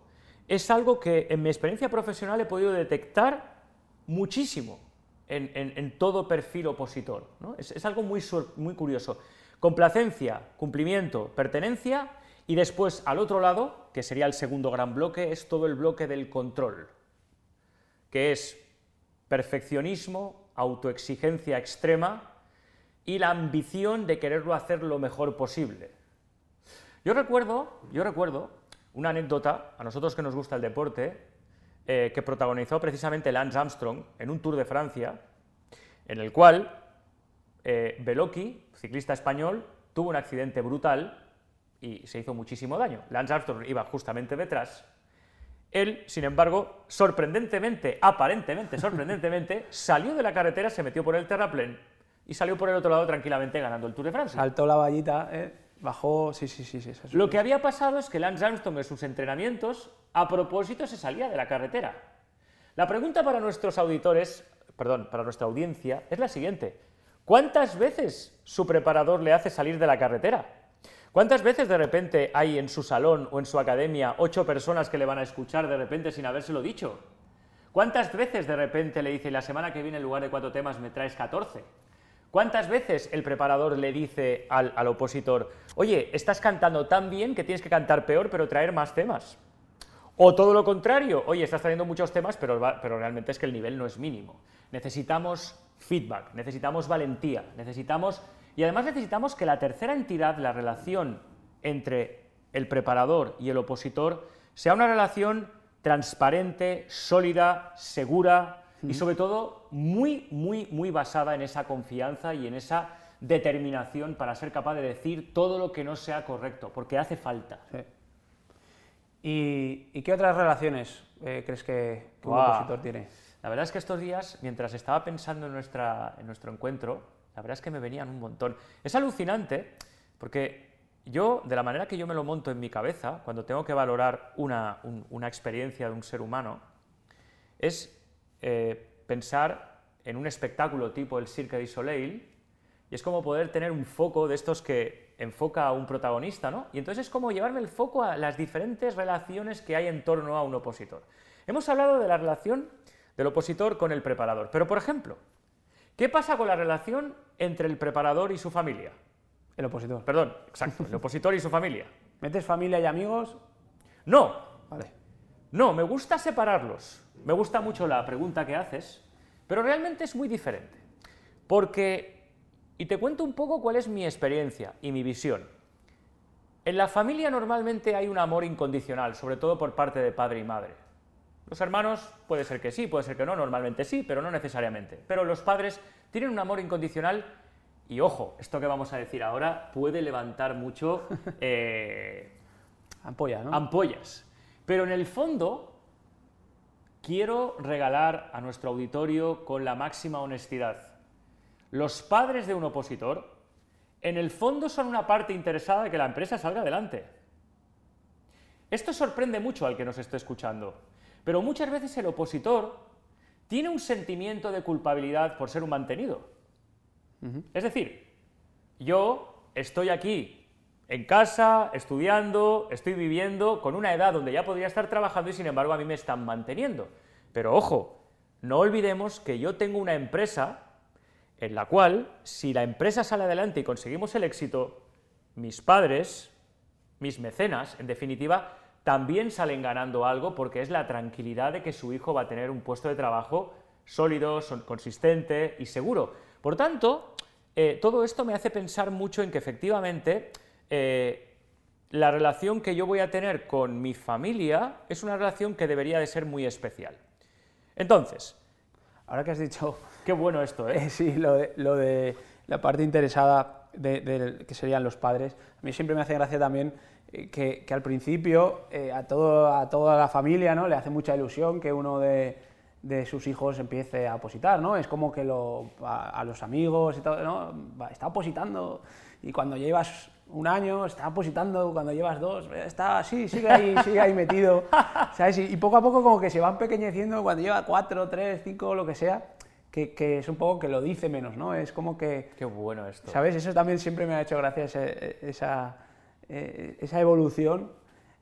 Speaker 2: es algo que en mi experiencia profesional he podido detectar muchísimo en, todo perfil opositor. Es, algo muy, muy curioso. Complacencia, cumplimiento, pertenencia y después al otro lado, que sería el segundo gran bloque, es todo el bloque del control, que es perfeccionismo, autoexigencia extrema y la ambición de quererlo hacer lo mejor posible. Yo recuerdo, yo recuerdo una anécdota, a nosotros que nos gusta el deporte, eh, que protagonizó precisamente Lance Armstrong en un Tour de Francia, en el cual eh, Beloki, ciclista español, tuvo un accidente brutal y se hizo muchísimo daño. Lance Armstrong iba justamente detrás. Él, sin embargo, sorprendentemente, aparentemente sorprendentemente, salió de la carretera, se metió por el terraplén y salió por el otro lado tranquilamente ganando el Tour de Francia.
Speaker 1: Saltó la vallita, ¿eh? bajó, sí, sí, sí. sí
Speaker 2: Lo que había pasado es que Lance Armstrong en sus entrenamientos, a propósito, se salía de la carretera. La pregunta para nuestros auditores, perdón, para nuestra audiencia, es la siguiente. ¿Cuántas veces su preparador le hace salir de la carretera? ¿Cuántas veces de repente hay en su salón o en su academia ocho personas que le van a escuchar de repente sin habérselo dicho? ¿Cuántas veces de repente le dice, la semana que viene en lugar de cuatro temas me traes catorce? ¿Cuántas veces el preparador le dice al, opositor, oye, estás cantando tan bien que tienes que cantar peor pero traer más temas? O todo lo contrario, oye, estás trayendo muchos temas pero, pero realmente es que el nivel no es mínimo. Necesitamos feedback, necesitamos valentía, necesitamos... Y además necesitamos que la tercera entidad, la relación entre el preparador y el opositor, sea una relación transparente, sólida, segura, y sobre todo muy, muy, muy basada en esa confianza y en esa determinación para ser capaz de decir todo lo que no sea correcto, porque hace falta.
Speaker 1: ¿Y, qué otras relaciones eh, crees que, un opositor tiene?
Speaker 2: La verdad es que estos días, mientras estaba pensando en, nuestra, en nuestro encuentro, la verdad es que me venían un montón. Es alucinante porque yo, de la manera que yo me lo monto en mi cabeza, cuando tengo que valorar una, una experiencia de un ser humano, es eh, pensar en un espectáculo tipo el Cirque du Soleil, y es como poder tener un foco de estos que enfoca a un protagonista, ¿no? Y entonces es como llevarme el foco a las diferentes relaciones que hay en torno a un opositor. Hemos hablado de la relación del opositor con el preparador, pero por ejemplo, ¿qué pasa con la relación entre el preparador y su familia?
Speaker 1: El opositor.
Speaker 2: Perdón, exacto, el opositor y su familia.
Speaker 1: ¿Metes familia y amigos?
Speaker 2: No. Vale. No, me gusta separarlos. Me gusta mucho la pregunta que haces, pero realmente es muy diferente. Porque, y te cuento un poco cuál es mi experiencia y mi visión. En la familia normalmente hay un amor incondicional, sobre todo por parte de padre y madre. Los hermanos puede ser que sí, puede ser que no, normalmente sí, pero no necesariamente. Pero los padres tienen un amor incondicional y ojo, esto que vamos a decir ahora puede levantar mucho eh,
Speaker 1: ¿no?
Speaker 2: ampollas. Pero en el fondo, quiero regalar a nuestro auditorio con la máxima honestidad. Los padres de un opositor, en el fondo son una parte interesada de que la empresa salga adelante. Esto sorprende mucho al que nos esté escuchando, pero muchas veces el opositor tiene un sentimiento de culpabilidad por ser un mantenido. Es decir, yo estoy aquí en casa, estudiando, estoy viviendo con una edad donde ya podría estar trabajando y sin embargo a mí me están manteniendo. Pero ojo, no olvidemos que yo tengo una empresa en la cual, si la empresa sale adelante y conseguimos el éxito, mis padres, mis mecenas, en definitiva, también salen ganando algo porque es la tranquilidad de que su hijo va a tener un puesto de trabajo sólido, consistente y seguro. Por tanto, eh, todo esto me hace pensar mucho en que efectivamente eh, la relación que yo voy a tener con mi familia es una relación que debería de ser muy especial. Entonces,
Speaker 1: ahora que has dicho...
Speaker 2: Qué bueno esto, ¿eh?
Speaker 1: sí, lo de, la parte interesada de, que serían los padres. A mí siempre me hace gracia también eh, que, al principio eh, a, todo, a toda la familia ¿no? le hace mucha ilusión que uno de, sus hijos empiece a opositar, ¿no? Es como que lo, a, los amigos y todo, ¿no? Está opositando y cuando llevas un año, está opositando, cuando llevas dos, está así, sigue ahí, sigue ahí metido, ¿sabes? Y, poco a poco como que se van pequeñeciendo cuando lleva cuatro, tres, cinco, lo que sea, que, que, es un poco que lo dice menos, ¿no? Es como que...
Speaker 2: Qué bueno esto.
Speaker 1: ¿Sabes? Eso también siempre me ha hecho gracia, esa, eh, esa evolución.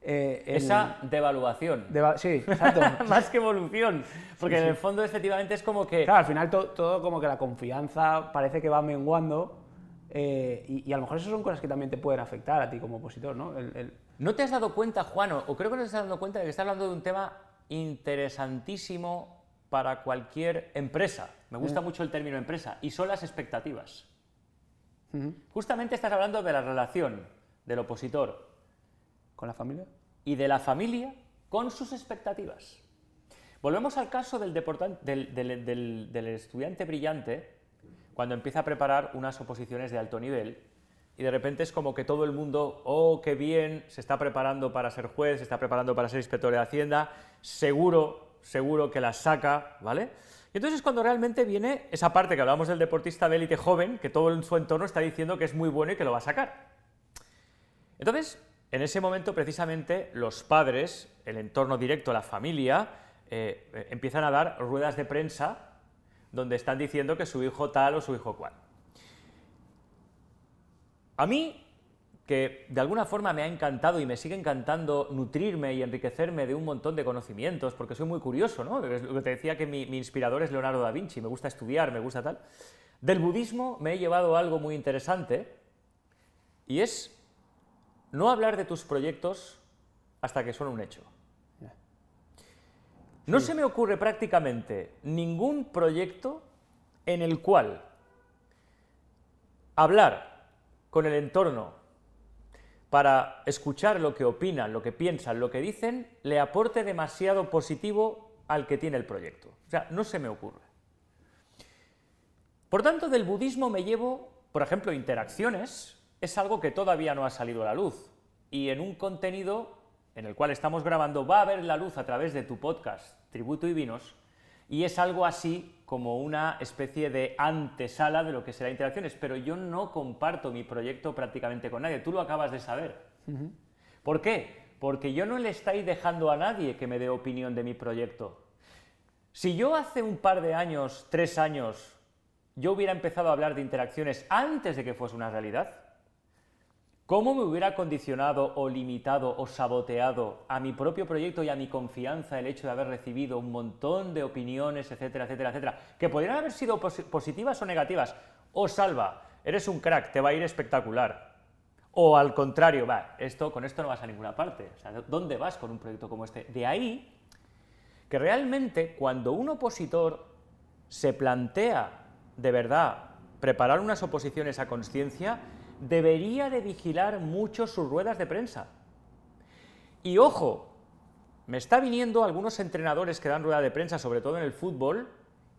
Speaker 2: Eh, esa devaluación.
Speaker 1: sí, exacto.
Speaker 2: Más que evolución, porque en el fondo efectivamente es como que...
Speaker 1: Claro, al final todo como que la confianza parece que va menguando eh, y, a lo mejor esas son cosas que también te pueden afectar a ti como opositor, ¿no?
Speaker 2: ¿No te has dado cuenta, Juan, o creo que no te has dado cuenta de que estás hablando de un tema interesantísimo para cualquier empresa? Me gusta mm. mucho el término empresa, y son las expectativas. Justamente estás hablando de la relación del opositor
Speaker 1: con la familia
Speaker 2: y de la familia con sus expectativas. Volvemos al caso del, del estudiante brillante cuando empieza a preparar unas oposiciones de alto nivel y de repente es como que todo el mundo, oh, qué bien, se está preparando para ser juez, se está preparando para ser inspector de Hacienda, seguro, seguro que las saca, ¿vale? Y entonces es cuando realmente viene esa parte que hablamos del deportista de élite joven, que todo en su entorno está diciendo que es muy bueno y que lo va a sacar. Entonces, en ese momento precisamente los padres, el entorno directo, la familia, eh, empiezan a dar ruedas de prensa donde están diciendo que su hijo tal o su hijo cual. A mí, que de alguna forma me ha encantado y me sigue encantando nutrirme y enriquecerme de un montón de conocimientos, porque soy muy curioso, ¿no? Lo que te decía que mi, inspirador es Leonardo da Vinci, me gusta estudiar, me gusta tal. Del budismo me he llevado algo muy interesante, y es no hablar de tus proyectos hasta que son un hecho. No se me ocurre prácticamente ningún proyecto en el cual hablar con el entorno para escuchar lo que opinan, lo que piensan, lo que dicen, le aporte demasiado positivo al que tiene el proyecto. O sea, no se me ocurre. Por tanto, del budismo me llevo, por ejemplo, interacciones, es algo que todavía no ha salido a la luz. Y en un contenido en el cual estamos grabando va a ver la luz a través de tu podcast Tributo y Vinos, y es algo así como una especie de antesala de lo que será Interacciones, pero yo no comparto mi proyecto prácticamente con nadie, tú lo acabas de saber. ¿Por qué? Porque yo no le estoy dejando a nadie que me dé opinión de mi proyecto. Si yo hace un par de años, tres años, yo hubiera empezado a hablar de interacciones antes de que fuese una realidad, ¿Cómo me hubiera condicionado o limitado o saboteado a mi propio proyecto y a mi confianza el hecho de haber recibido un montón de opiniones, etcétera, etcétera, etcétera, que podrían haber sido positivas o negativas? O salva, eres un crack, te va a ir espectacular. O al contrario, va, esto, con esto no vas a ninguna parte. O sea, ¿dónde vas con un proyecto como este? De ahí que realmente cuando un opositor se plantea de verdad preparar unas oposiciones a conciencia, debería de vigilar mucho sus ruedas de prensa. Y ojo, me está viniendo algunos entrenadores que dan rueda de prensa, sobre todo en el fútbol,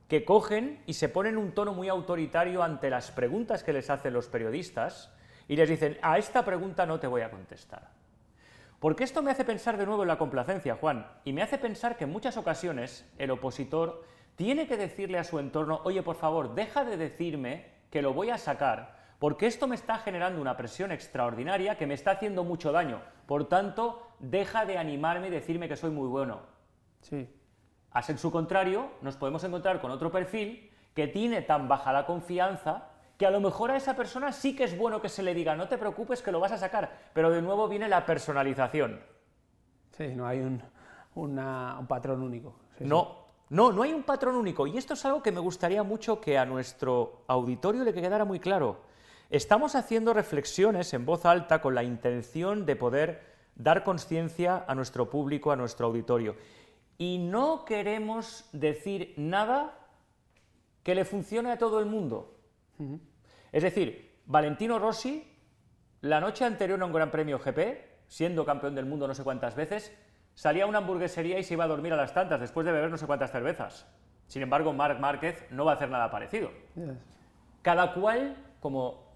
Speaker 2: que cogen y se ponen un tono muy autoritario ante las preguntas que les hacen los periodistas y les dicen, a esta pregunta no te voy a contestar. Porque esto me hace pensar de nuevo en la complacencia, Juan, y me hace pensar que en muchas ocasiones el opositor tiene que decirle a su entorno, oye, por favor, deja de decirme que lo voy a sacar, porque esto me está generando una presión extraordinaria que me está haciendo mucho daño. Por tanto, deja de animarme y decirme que soy muy bueno.
Speaker 1: Sí.
Speaker 2: en su contrario, nos podemos encontrar con otro perfil que tiene tan baja la confianza que a lo mejor a esa persona sí que es bueno que se le diga, no te preocupes que lo vas a sacar, pero de nuevo viene la personalización.
Speaker 1: Sí, no hay un, un patrón único.
Speaker 2: no, no, no hay un patrón único. Y esto es algo que me gustaría mucho que a nuestro auditorio le quedara muy claro. Estamos haciendo reflexiones en voz alta con la intención de poder dar conciencia a nuestro público, a nuestro auditorio. Y no queremos decir nada que le funcione a todo el mundo. Es decir, Valentino Rossi, la noche anterior a un Gran Premio GP, siendo campeón del mundo no sé cuántas veces, salía a una hamburguesería y se iba a dormir a las tantas después de beber no sé cuántas cervezas. Sin embargo, Marc Márquez no va a hacer nada parecido. Cada cual, como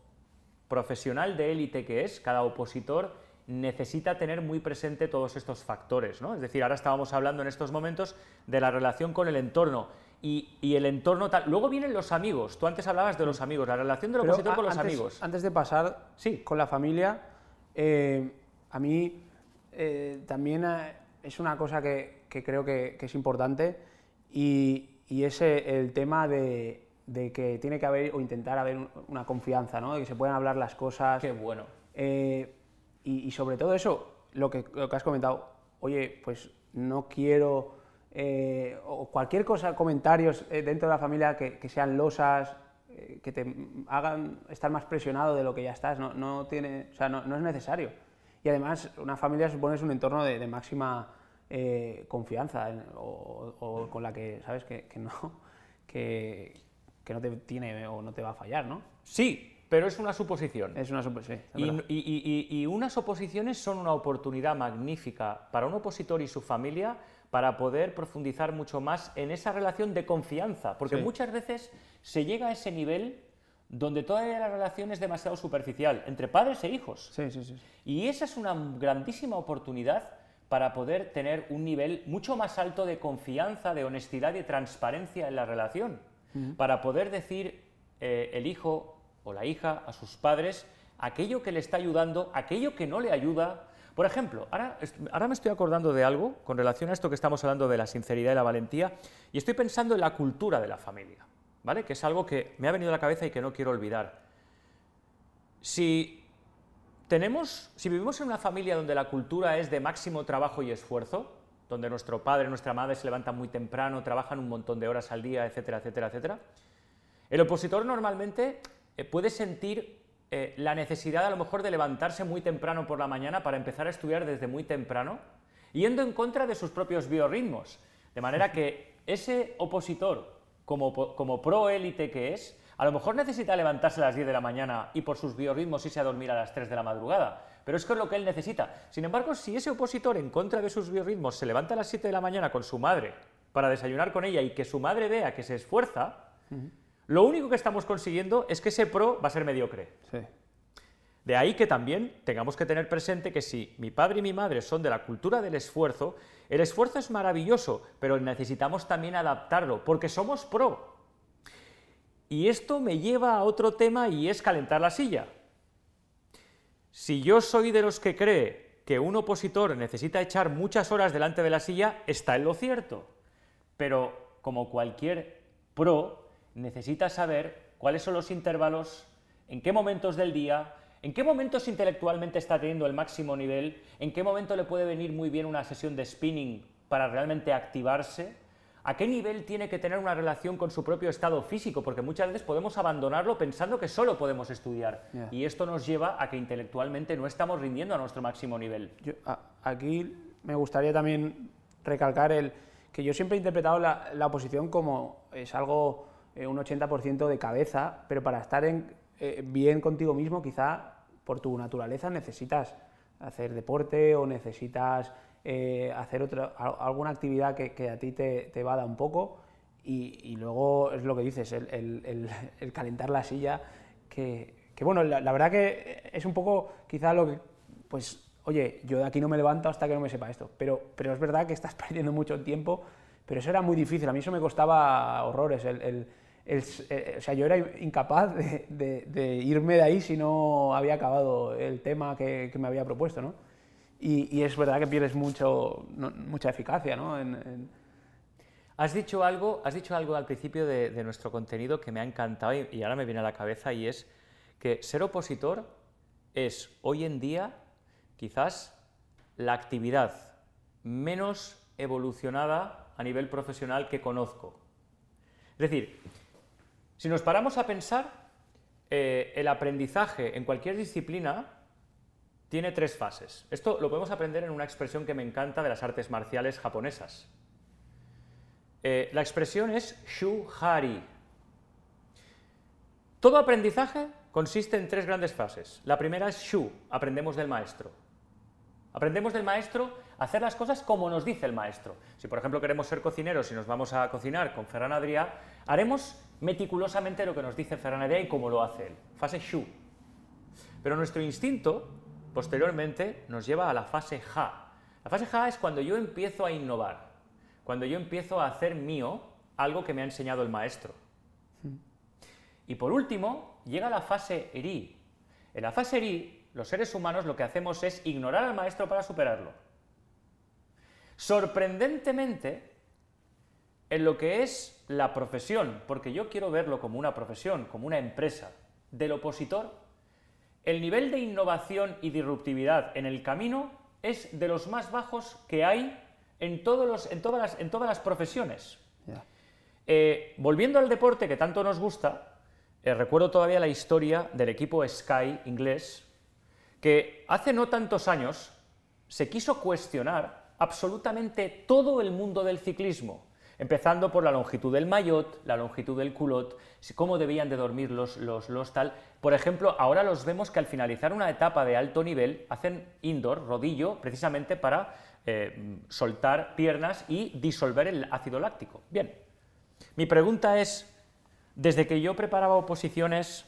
Speaker 2: profesional de élite que es, cada opositor necesita tener muy presente todos estos factores. ¿no? Es decir, ahora estábamos hablando en estos momentos de la relación con el entorno. Y, el entorno tal. Luego vienen los amigos. Tú antes hablabas de los amigos, la relación del opositor con los amigos.
Speaker 1: Antes de pasar sí. con la familia, eh, a mí eh, también eh, es una cosa que, creo que, es importante y, es el tema de, que tiene que haber o intentar haber una confianza, ¿no? de que se puedan hablar las cosas.
Speaker 2: Qué bueno.
Speaker 1: y, sobre todo eso, lo que, lo que has comentado, oye, pues no quiero eh, o cualquier cosa, comentarios eh, dentro de la familia que, sean losas, eh, que te hagan estar más presionado de lo que ya estás, no, no tiene, o sea, no, es necesario. Y además, una familia supone un entorno de, máxima confianza o, con la que, ¿sabes? Que, no, que, que, no te tiene o no te va a fallar, ¿no?
Speaker 2: Sí, pero es una suposición.
Speaker 1: Es una suposición.
Speaker 2: y, y, y, unas oposiciones son una oportunidad magnífica para un opositor y su familia para poder profundizar mucho más en esa relación de confianza, porque muchas veces se llega a ese nivel donde todavía la relación es demasiado superficial, entre padres e hijos.
Speaker 1: Sí, sí, sí.
Speaker 2: Y esa es una grandísima oportunidad para poder tener un nivel mucho más alto de confianza, de honestidad y de transparencia en la relación, para poder decir eh, el hijo o la hija a sus padres aquello que le está ayudando, aquello que no le ayuda, por ejemplo, ahora, ahora, me estoy acordando de algo con relación a esto que estamos hablando de la sinceridad y la valentía, y estoy pensando en la cultura de la familia, ¿vale? Que es algo que me ha venido a la cabeza y que no quiero olvidar. Si tenemos, si vivimos en una familia donde la cultura es de máximo trabajo y esfuerzo, donde nuestro padre, nuestra madre se levantan muy temprano, trabajan un montón de horas al día, etcétera, etcétera, etcétera, el opositor normalmente eh, puede sentir eh, la necesidad a lo mejor de levantarse muy temprano por la mañana para empezar a estudiar desde muy temprano, yendo en contra de sus propios biorritmos. De manera que ese opositor, como, como pro élite que es, a lo mejor necesita levantarse a las 10 de la mañana y por sus biorritmos irse a dormir a las 3 de la madrugada. Pero es que es lo que él necesita. Sin embargo, si ese opositor en contra de sus biorritmos se levanta a las 7 de la mañana con su madre para desayunar con ella y que su madre vea que se esfuerza, lo único que estamos consiguiendo es que ese pro va a ser mediocre. De ahí que también tengamos que tener presente que si mi padre y mi madre son de la cultura del esfuerzo, el esfuerzo es maravilloso, pero necesitamos también adaptarlo, porque somos pro. Y esto me lleva a otro tema y es calentar la silla. Si yo soy de los que cree que un opositor necesita echar muchas horas delante de la silla, está en lo cierto. Pero como cualquier pro, necesita saber cuáles son los intervalos, en qué momentos del día, en qué momentos intelectualmente está teniendo el máximo nivel, en qué momento le puede venir muy bien una sesión de spinning para realmente activarse, a qué nivel tiene que tener una relación con su propio estado físico, porque muchas veces podemos abandonarlo pensando que solo podemos estudiar. Y esto nos lleva a que intelectualmente no estamos rindiendo a nuestro máximo nivel.
Speaker 1: aquí me gustaría también recalcar el que yo siempre he interpretado la, la oposición como es algo eh, un 80% de cabeza, pero para estar en, eh, bien contigo mismo, quizá por tu naturaleza necesitas hacer deporte o necesitas eh, hacer otra, alguna actividad que, a ti te, te vada un poco. Y, luego es lo que dices, el, calentar la silla, que, bueno, la, verdad que es un poco quizá lo que, pues, oye, yo de aquí no me levanto hasta que no me sepa esto, pero, pero es verdad que estás perdiendo mucho tiempo, pero eso era muy difícil, a mí eso me costaba horrores, el eh, o sea, yo era incapaz de, irme de ahí si no había acabado el tema que, me había propuesto, ¿no? Y, es verdad que pierdes mucho, mucha eficacia, ¿no?
Speaker 2: Has dicho algo, has dicho algo al principio de, nuestro contenido que me ha encantado y, y ahora me viene a la cabeza y es que ser opositor es hoy en día quizás la actividad menos evolucionada a nivel profesional que conozco. Es decir, si nos paramos a pensar, eh, el aprendizaje en cualquier disciplina tiene tres fases. Esto lo podemos aprender en una expresión que me encanta de las artes marciales japonesas. Eh, la expresión es shu-hari. Todo aprendizaje consiste en tres grandes fases. La primera es shu, aprendemos del maestro. Aprendemos del maestro a hacer las cosas como nos dice el maestro. Si, por ejemplo, queremos ser cocineros y nos vamos a cocinar con Ferran Adrià, haremos meticulosamente lo que nos dice Ferran Adrià y como lo hace él. Fase Shu. Pero nuestro instinto, posteriormente, nos lleva a la fase Ja. La fase Ja es cuando yo empiezo a innovar, cuando yo empiezo a hacer mío algo que me ha enseñado el maestro. Y por último, llega la fase Ri. En la fase Ri los seres humanos lo que hacemos es ignorar al maestro para superarlo. Sorprendentemente, en lo que es la profesión, porque yo quiero verlo como una profesión, como una empresa, del opositor, el nivel de innovación y disruptividad en el camino es de los más bajos que hay en, todos los, en, todas, las, en todas, las, profesiones. Yeah. Eh, volviendo al deporte que tanto nos gusta, eh, recuerdo todavía la historia del equipo Sky inglés, que hace no tantos años se quiso cuestionar absolutamente todo el mundo del ciclismo, empezando por la longitud del maillot, la longitud del culot, cómo debían de dormir los, los, los, tal. Por ejemplo, ahora los vemos que al finalizar una etapa de alto nivel hacen indoor, rodillo, precisamente para eh, soltar piernas y disolver el ácido láctico. Bien, mi pregunta es, desde que yo preparaba oposiciones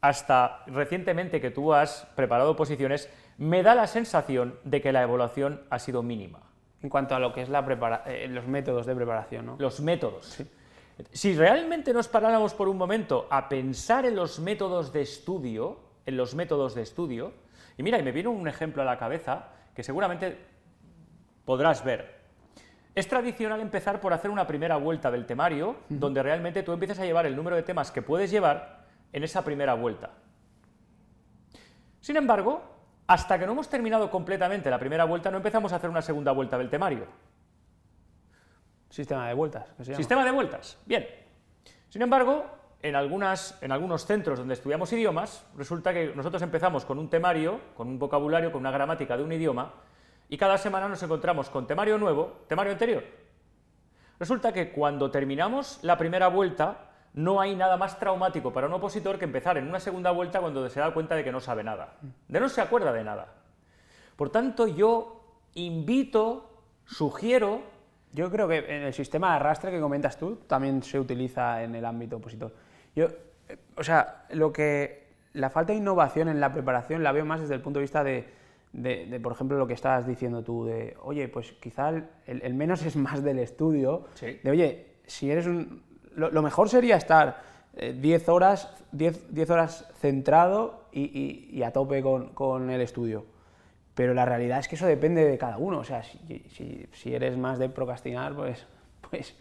Speaker 2: hasta recientemente que tú has preparado posiciones, me da la sensación de que la evaluación ha sido mínima.
Speaker 1: En cuanto a lo que es la eh, los métodos de preparación, ¿no?
Speaker 2: Los métodos. Sí. Si realmente nos paráramos por un momento a pensar en los métodos de estudio, en los métodos de estudio, y mira, y me viene un ejemplo a la cabeza que seguramente podrás ver. Es tradicional empezar por hacer una primera vuelta del temario, uh -huh. donde realmente tú empiezas a llevar el número de temas que puedes llevar en esa primera vuelta. Sin embargo, hasta que no hemos terminado completamente la primera vuelta, no empezamos a hacer una segunda vuelta del temario.
Speaker 1: Sistema de vueltas.
Speaker 2: Sistema de vueltas. Bien. Sin embargo, en, algunas, en algunos centros donde estudiamos idiomas, resulta que nosotros empezamos con un temario, con un vocabulario, con una gramática de un idioma, y cada semana nos encontramos con temario nuevo, temario anterior. Resulta que cuando terminamos la primera vuelta, no hay nada más traumático para un opositor que empezar en una segunda vuelta cuando se da cuenta de que no sabe nada, de no se acuerda de nada. Por tanto, yo invito, sugiero...
Speaker 1: Yo creo que en el sistema de arrastre que comentas tú también se utiliza en el ámbito opositor. Yo, eh, o sea, lo que la falta de innovación en la preparación la veo más desde el punto de vista de, de, de por ejemplo, lo que estabas diciendo tú, de, oye, pues quizá el, el menos es más del estudio,
Speaker 2: sí.
Speaker 1: de, oye, si eres un, lo, mejor sería estar 10 eh, horas, 10, 10 horas centrado y, y, a tope con, con, el estudio. Pero la realidad es que eso depende de cada uno. O sea, si, si, si, eres más de procrastinar, pues, pues,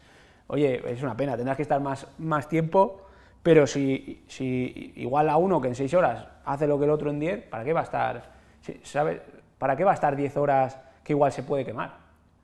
Speaker 1: oye, es una pena, tendrás que estar más, más tiempo. Pero si, si igual a uno que en 6 horas hace lo que el otro en 10, ¿para qué va a estar, ¿sabes? ¿Para qué va a estar 10 horas que igual se puede quemar?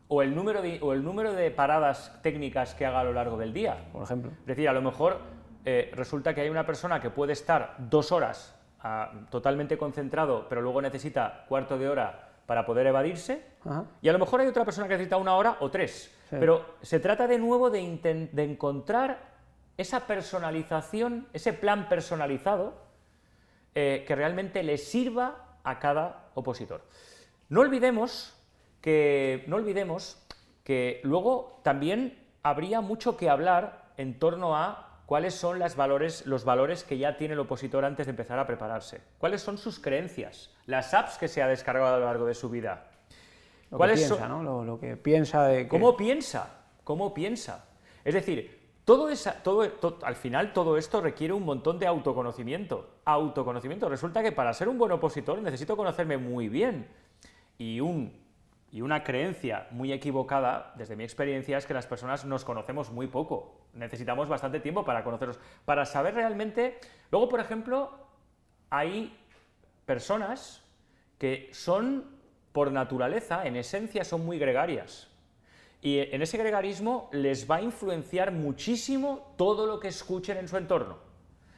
Speaker 2: O el, número de, o el número de paradas técnicas que haga a lo largo del día.
Speaker 1: Por ejemplo.
Speaker 2: Es decir, a lo mejor eh, resulta que hay una persona que puede estar dos horas a, totalmente concentrado, pero luego necesita cuarto de hora para poder evadirse,
Speaker 1: Ajá.
Speaker 2: y a lo mejor hay otra persona que necesita una hora o tres. Sí. Pero se trata de nuevo de, de encontrar esa personalización, ese plan personalizado eh, que realmente le sirva a cada opositor. No olvidemos que no olvidemos que luego también habría mucho que hablar en torno a cuáles son las valores, los valores que ya tiene el opositor antes de empezar a prepararse, cuáles son sus creencias, las apps que se ha descargado a lo largo de su vida.
Speaker 1: Lo que piensa, son... ¿no? Lo, lo, que piensa de que...
Speaker 2: ¿Cómo piensa? ¿Cómo piensa? Es decir, todo esa, todo, todo, al final todo esto requiere un montón de autoconocimiento. Autoconocimiento. Resulta que para ser un buen opositor necesito conocerme muy bien. Y un y una creencia muy equivocada, desde mi experiencia, es que las personas nos conocemos muy poco. Necesitamos bastante tiempo para conocernos, para saber realmente... Luego, por ejemplo, hay personas que son, por naturaleza, en esencia, son muy gregarias. Y en ese gregarismo les va a influenciar muchísimo todo lo que escuchen en su entorno.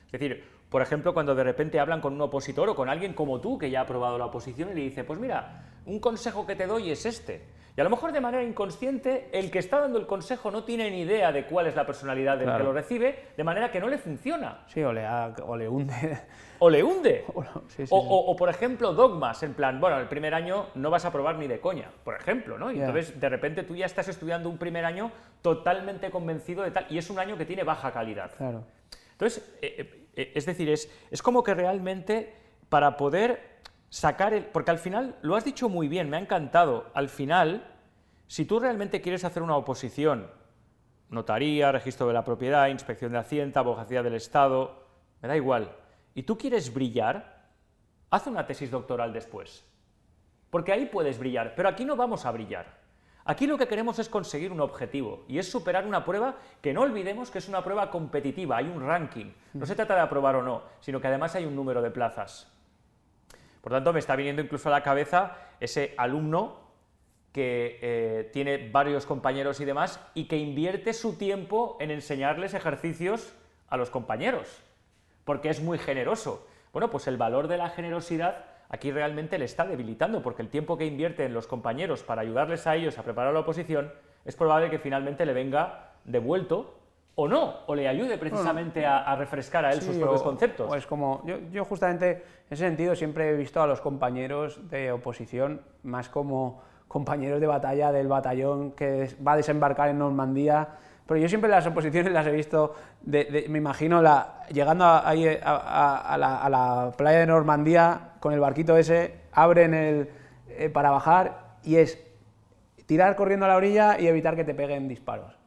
Speaker 2: Es decir, por ejemplo, cuando de repente hablan con un opositor o con alguien como tú que ya ha aprobado la oposición y le dice, pues mira, un consejo que te doy es este. Y a lo mejor de manera inconsciente, el que está dando el consejo no tiene ni idea de cuál es la personalidad del que lo recibe, de manera que no le funciona.
Speaker 1: Sí, o le, o le hunde.
Speaker 2: O le hunde. O, por ejemplo, dogmas, en plan, bueno, el primer año no vas a probar ni de coña, por ejemplo, ¿no? Y entonces, de repente, tú ya estás estudiando un primer año totalmente convencido de tal, y es un año que tiene baja calidad.
Speaker 1: Claro.
Speaker 2: Entonces, eh, eh, eh, es decir, es, es como que realmente para poder sacar el... Porque al final, lo has dicho muy bien, me ha encantado, al final, si tú realmente quieres hacer una oposición, notaría, registro de la propiedad, inspección de Hacienda, abogacía del Estado, me da igual, y tú quieres brillar, haz una tesis doctoral después. Porque ahí puedes brillar, pero aquí no vamos a brillar. Aquí lo que queremos es conseguir un objetivo y es superar una prueba que no olvidemos que es una prueba competitiva, hay un ranking. No se trata de aprobar o no, sino que además hay un número de plazas. Por tanto, me está viniendo incluso a la cabeza ese alumno que eh, tiene varios compañeros y demás y que invierte su tiempo en enseñarles ejercicios a los compañeros, porque es muy generoso. Bueno, pues el valor de la generosidad aquí realmente le está debilitando, porque el tiempo que invierte en los compañeros para ayudarles a ellos a preparar la oposición, es probable que finalmente le venga devuelto o no, o le ayude precisamente a, refrescar a él sus propios conceptos.
Speaker 1: es como, yo, yo, justamente en ese sentido siempre he visto a los compañeros de oposición más como compañeros de batalla del batallón que va a desembarcar en Normandía pero yo siempre las oposiciones las he visto, me imagino, la, llegando ahí a, la, playa de Normandía con el barquito ese, abren el, eh, para bajar y es tirar corriendo a la orilla y evitar que te peguen disparos.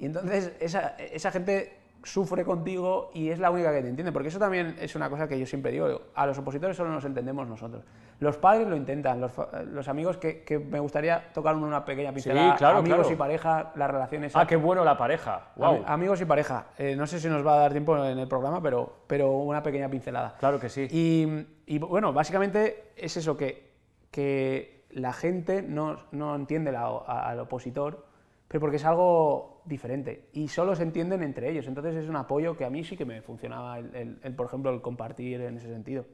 Speaker 1: Y entonces esa, esa gente sufre contigo y es la única que te entiende, porque eso también es una cosa que yo siempre digo, a los opositores solo nos entendemos nosotros. Los padres lo intentan, los, amigos que, que, me gustaría tocar una pequeña pincelada,
Speaker 2: sí, claro,
Speaker 1: amigos y pareja, las relaciones...
Speaker 2: Ah, qué bueno la pareja, wow.
Speaker 1: amigos y pareja, eh, no sé si nos va a dar tiempo en el programa, pero, pero una pequeña pincelada.
Speaker 2: Claro que sí.
Speaker 1: Y, y bueno, básicamente es eso, que, que la gente no, no entiende al opositor, pero porque es algo diferente y solo se entienden entre ellos. Entonces es un apoyo que a mí sí que me funcionaba, el, por ejemplo, el compartir en ese sentido.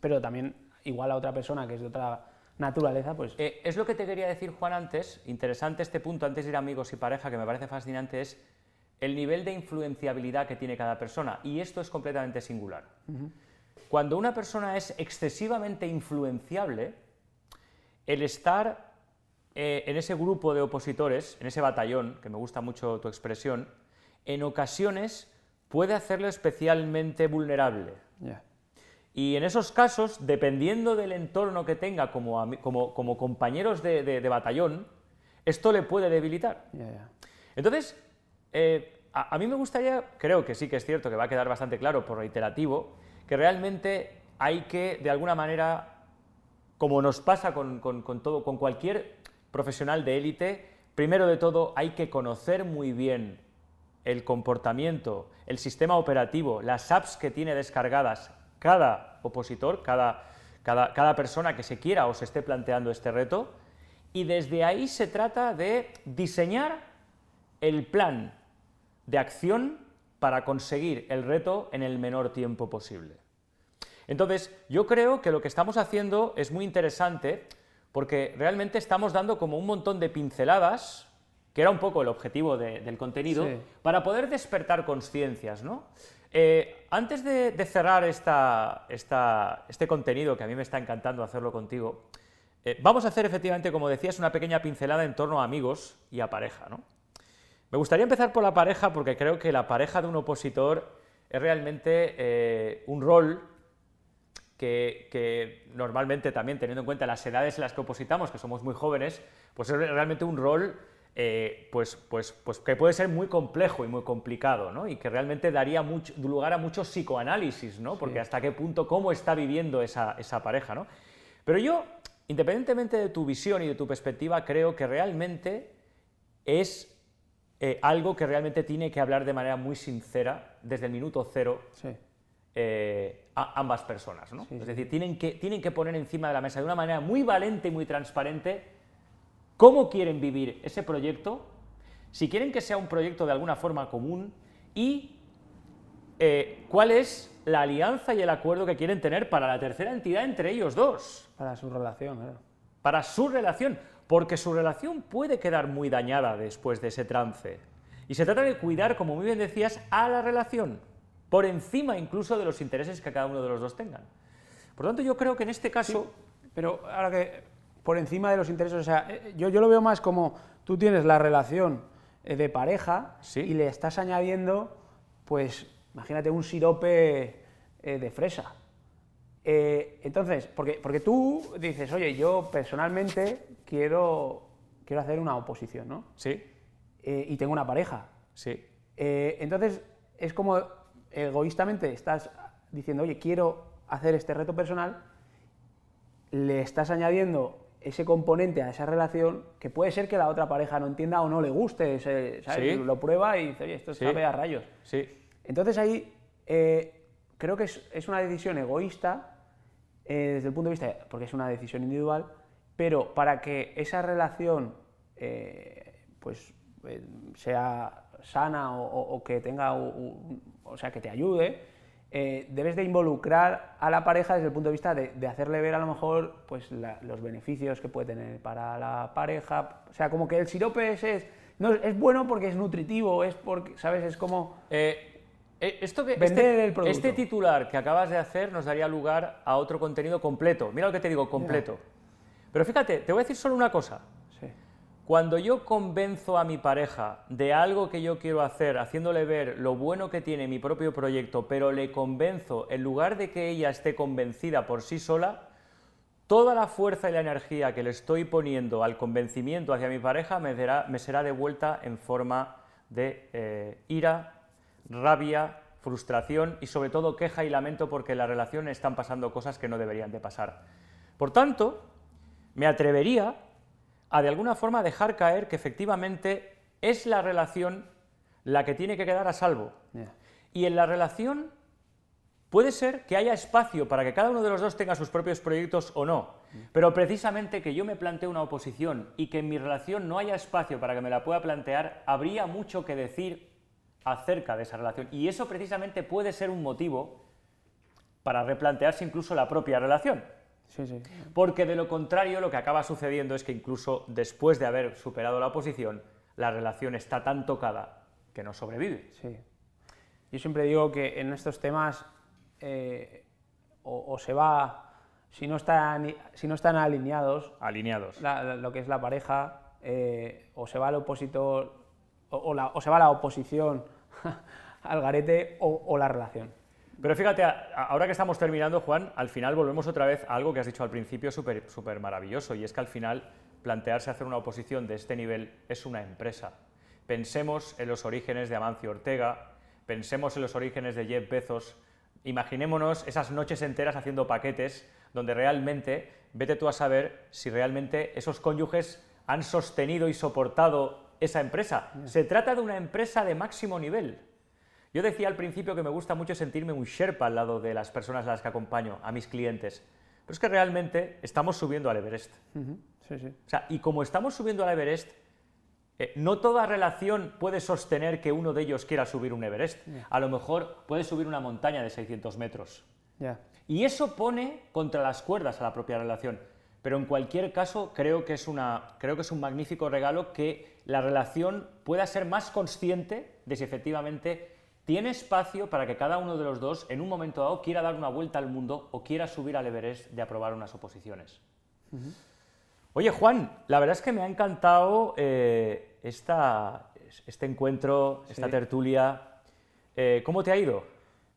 Speaker 1: Pero también igual a otra persona que es de otra naturaleza, pues...
Speaker 2: Eh, es lo que te quería decir, Juan, antes, interesante este punto, antes de ir a amigos y pareja, que me parece fascinante, es el nivel de influenciabilidad que tiene cada persona. Y esto es completamente singular. Cuando una persona es excesivamente influenciable, el estar eh, en ese grupo de opositores, en ese batallón, que me gusta mucho tu expresión, en ocasiones puede hacerlo especialmente vulnerable. Y en esos casos, dependiendo del entorno que tenga como, como, compañeros de, batallón, esto le puede debilitar. Entonces, eh, a, mí me gustaría, creo que sí que es cierto, que va a quedar bastante claro por reiterativo, que realmente hay que, de alguna manera, como nos pasa con, con todo, con cualquier profesional de élite, primero de todo hay que conocer muy bien el comportamiento, el sistema operativo, las apps que tiene descargadas cada opositor, cada, cada, cada, persona que se quiera o se esté planteando este reto, y desde ahí se trata de diseñar el plan de acción para conseguir el reto en el menor tiempo posible. Entonces, yo creo que lo que estamos haciendo es muy interesante porque realmente estamos dando como un montón de pinceladas, que era un poco el objetivo del contenido, para poder despertar conciencias, ¿no? Eh, antes de, cerrar esta, este contenido, que a mí me está encantando hacerlo contigo, eh, vamos a hacer efectivamente, como decías, una pequeña pincelada en torno a amigos y a pareja, ¿no? Me gustaría empezar por la pareja porque creo que la pareja de un opositor es realmente eh, un rol que, normalmente también teniendo en cuenta las edades en las que opositamos, que somos muy jóvenes, pues es realmente un rol eh, pues, pues, pues que puede ser muy complejo y muy complicado, ¿no? Y que realmente daría mucho, lugar a mucho psicoanálisis, ¿no? Porque hasta qué punto, cómo está viviendo esa, esa, pareja, ¿no? Pero yo independientemente de tu visión y de tu perspectiva, creo que realmente es eh, algo que realmente tiene que hablar de manera muy sincera desde el minuto cero
Speaker 1: Sí.
Speaker 2: eh, a ambas personas. ¿no? es decir, tienen que, tienen que poner encima de la mesa de una manera muy valente y muy transparente cómo quieren vivir ese proyecto, si quieren que sea un proyecto de alguna forma común y eh, cuál es la alianza y el acuerdo que quieren tener para la tercera entidad entre ellos dos,
Speaker 1: Para su relación, claro.
Speaker 2: para su relación, porque su relación puede quedar muy dañada después de ese trance. Y se trata de cuidar, como muy bien decías, a la relación, por encima incluso de los intereses que cada uno de los dos tengan. Por lo tanto, yo creo que en este caso...
Speaker 1: Pero ahora que por encima de los intereses, o sea, eh, yo, yo lo veo más como tú tienes la relación eh, de pareja
Speaker 2: Sí.
Speaker 1: y le estás añadiendo, pues, imagínate un sirope eh, de fresa. Eh, entonces, porque, porque tú dices, oye, yo personalmente quiero, quiero hacer una oposición, ¿no?
Speaker 2: Sí,
Speaker 1: Eh, y tengo una pareja.
Speaker 2: sí,
Speaker 1: Eh, entonces, es como egoístamente estás diciendo, oye, quiero hacer este reto personal, le estás añadiendo ese componente a esa relación que puede ser que la otra pareja no entienda o no le guste, ¿sabes?
Speaker 2: Sí.
Speaker 1: Lo prueba y dice, oye, esto
Speaker 2: Sí.
Speaker 1: sabe a rayos.
Speaker 2: sí.
Speaker 1: Entonces ahí eh, creo que es, es una decisión egoísta eh, desde el punto de vista, porque es una decisión individual, pero para que esa relación eh, pues sea sana o, o- o que tenga, o sea, que te ayude, eh, debes de involucrar a la pareja desde el punto de vista de, de hacerle ver a lo mejor pues la- los beneficios que puede tener para la pareja, o sea, como que el sirope es, no, es bueno porque es nutritivo, es porque, ¿sabes? Es como...
Speaker 2: Eh, eh, esto que, este,
Speaker 1: el
Speaker 2: este titular que acabas de hacer nos daría lugar a otro contenido completo. Mira lo que te digo, completo. Pero fíjate, te voy a decir solo una cosa. Cuando yo convenzo a mi pareja de algo que yo quiero hacer, haciéndole ver lo bueno que tiene mi propio proyecto, pero le convenzo, en lugar de que ella esté convencida por sí sola, toda la fuerza y la energía que le estoy poniendo al convencimiento hacia mi pareja me será devuelta en forma de eh, ira, rabia, frustración y sobre todo queja y lamento porque en la relación están pasando cosas que no deberían de pasar. Por tanto, me atrevería a de alguna forma dejar caer que efectivamente es la relación la que tiene que quedar a salvo. Y en la relación puede ser que haya espacio para que cada uno de los dos tenga sus propios proyectos o no, pero precisamente que yo me plantee una oposición y que en mi relación no haya espacio para que me la pueda plantear, habría mucho que decir acerca de esa relación. Y eso precisamente puede ser un motivo para replantearse incluso la propia relación.
Speaker 1: Sí, sí.
Speaker 2: Porque de lo contrario lo que acaba sucediendo es que incluso después de haber superado la oposición, la relación está tan tocada que no sobrevive.
Speaker 1: Sí. Yo siempre digo que en estos temas eh, o, o se va, si no están, si no están alineados,
Speaker 2: Alineados.
Speaker 1: la- la- lo que es la pareja, eh, o se va al opositor, o, o la- o se va la oposición al garete, o, o la relación.
Speaker 2: Pero fíjate, ahora que estamos terminando, Juan, al final volvemos otra vez a algo que has dicho al principio súper súper maravilloso, y es que al final plantearse hacer una oposición de este nivel es una empresa. Pensemos en los orígenes de Amancio Ortega, pensemos en los orígenes de Jeff Bezos, imaginémonos esas noches enteras haciendo paquetes donde realmente, vete tú a saber si realmente esos cónyuges han sostenido y soportado esa empresa. Se trata de una empresa de máximo nivel. Yo decía al principio que me gusta mucho sentirme un Sherpa al lado de las personas a las que acompaño, a mis clientes. Pero es que realmente estamos subiendo al Everest.
Speaker 1: Ujú, Sí, sí.
Speaker 2: O sea, y como estamos subiendo al Everest, eh, no toda relación puede sostener que uno de ellos quiera subir un Everest. A lo mejor puede subir una montaña de 600 metros.
Speaker 1: Ya.
Speaker 2: Y eso pone contra las cuerdas a la propia relación. Pero en cualquier caso, creo que es, una, creo que es un magnífico regalo que la relación pueda ser más consciente de si efectivamente tiene espacio para que cada uno de los dos, en un momento dado, quiera dar una vuelta al mundo o quiera subir al Everest de aprobar unas oposiciones. Oye, Juan, la verdad es que me ha encantado eh, esta, este encuentro, esta tertulia. Eh, ¿Cómo te ha ido?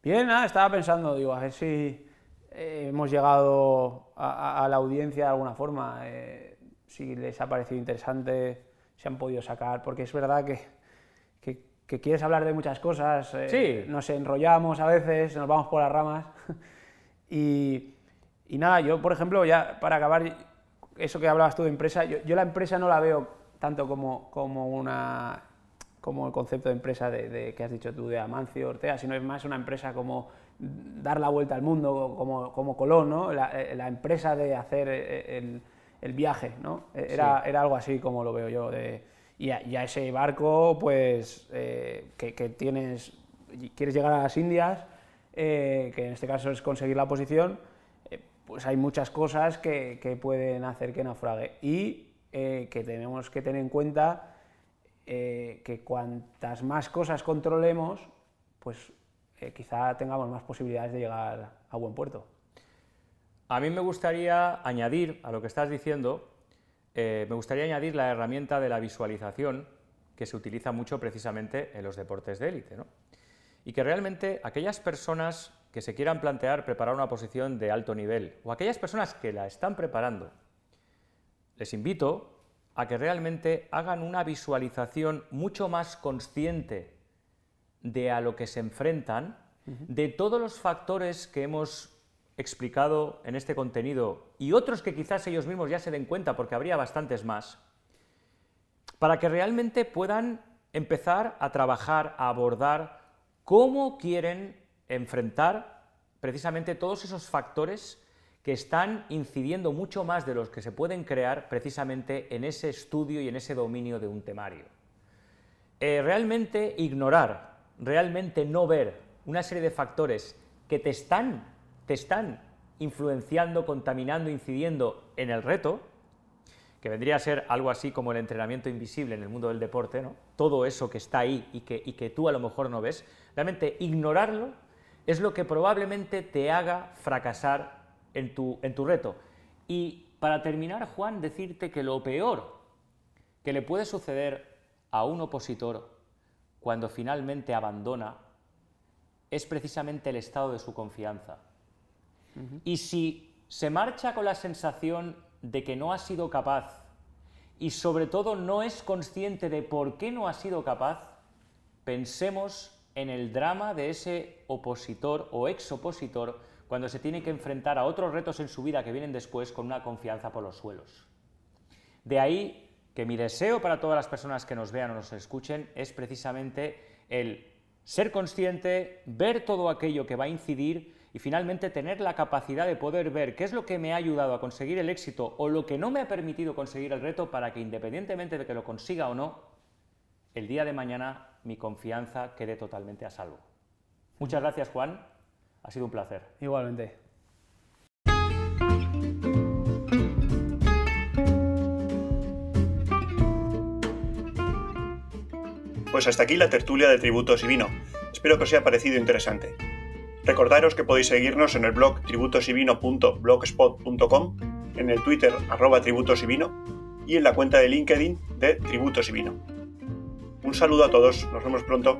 Speaker 1: Bien, nada, estaba pensando, digo, a ver si eh, hemos llegado a, a- la audiencia de alguna forma, si les ha parecido interesante, si han podido sacar, porque es verdad que, que- quieres hablar de muchas cosas, eh,
Speaker 2: Sí.
Speaker 1: nos enrollamos a veces, nos vamos por las ramas, y, y nada, yo, por ejemplo, ya para acabar, eso que hablabas tú de empresa, yo, la empresa no la veo tanto como, como, una, como el concepto de empresa de, que has dicho tú de Amancio Ortega, sino es más una empresa como dar la vuelta al mundo, como, como Colón, ¿no? la, eh, empresa de hacer el, el viaje, ¿no? Era, era, algo así como lo veo yo. De, y, a, ese barco, pues, eh, que, tienes, quieres llegar a las Indias, eh, que en este caso es conseguir la posición, pues hay muchas cosas que, pueden hacer que naufrague y eh, que tenemos que tener en cuenta eh, que cuantas más cosas controlemos, pues eh, quizá tengamos más posibilidades de llegar a buen puerto.
Speaker 2: A mí me gustaría añadir a lo que estás diciendo, me gustaría añadir la herramienta de la visualización que se utiliza mucho precisamente en los deportes de élite. ¿no? Y que realmente aquellas personas que se quieran plantear preparar una posición de alto nivel, o aquellas personas que la están preparando, les invito a que realmente hagan una visualización mucho más consciente de a lo que se enfrentan, de todos los factores que hemos explicado en este contenido y otros que quizás ellos mismos ya se den cuenta porque habría bastantes más, para que realmente puedan empezar a trabajar, a abordar cómo quieren enfrentar precisamente todos esos factores que están incidiendo mucho más de los que se pueden crear precisamente en ese estudio y en ese dominio de un temario. Eh, realmente ignorar, realmente no ver una serie de factores que te están, te están influenciando, contaminando, incidiendo en el reto, que vendría a ser algo así como el entrenamiento invisible en el mundo del deporte, ¿no? todo eso que está ahí y que, tú a lo mejor no ves, realmente ignorarlo es lo que probablemente te haga fracasar en tu, en tu reto. Y para terminar, Juan, decirte que lo peor que le puede suceder a un opositor cuando finalmente abandona es precisamente el estado de su confianza. Y si se marcha con la sensación de que no ha sido capaz y sobre todo no es consciente de por qué no ha sido capaz, pensemos en el drama de ese opositor o ex opositor cuando se tiene que enfrentar a otros retos en su vida que vienen después con una confianza por los suelos. De ahí que mi deseo para todas las personas que nos vean o nos escuchen es precisamente el ser consciente, ver todo aquello que va a incidir y finalmente tener la capacidad de poder ver qué es lo que me ha ayudado a conseguir el éxito o lo que no me ha permitido conseguir el reto para que independientemente de que lo consiga o no, el día de mañana mi confianza quede totalmente a salvo. Muchas gracias, Juan. Ha sido un placer.
Speaker 1: Igualmente.
Speaker 3: Pues hasta aquí la tertulia de tributos y vino. Espero que os haya parecido interesante. Recordaros que podéis seguirnos en el blog tributosivino.blogspot.com, en el Twitter arroba tributos y vino y en la cuenta de LinkedIn de Tributos y Vino. Un saludo a todos, nos vemos pronto.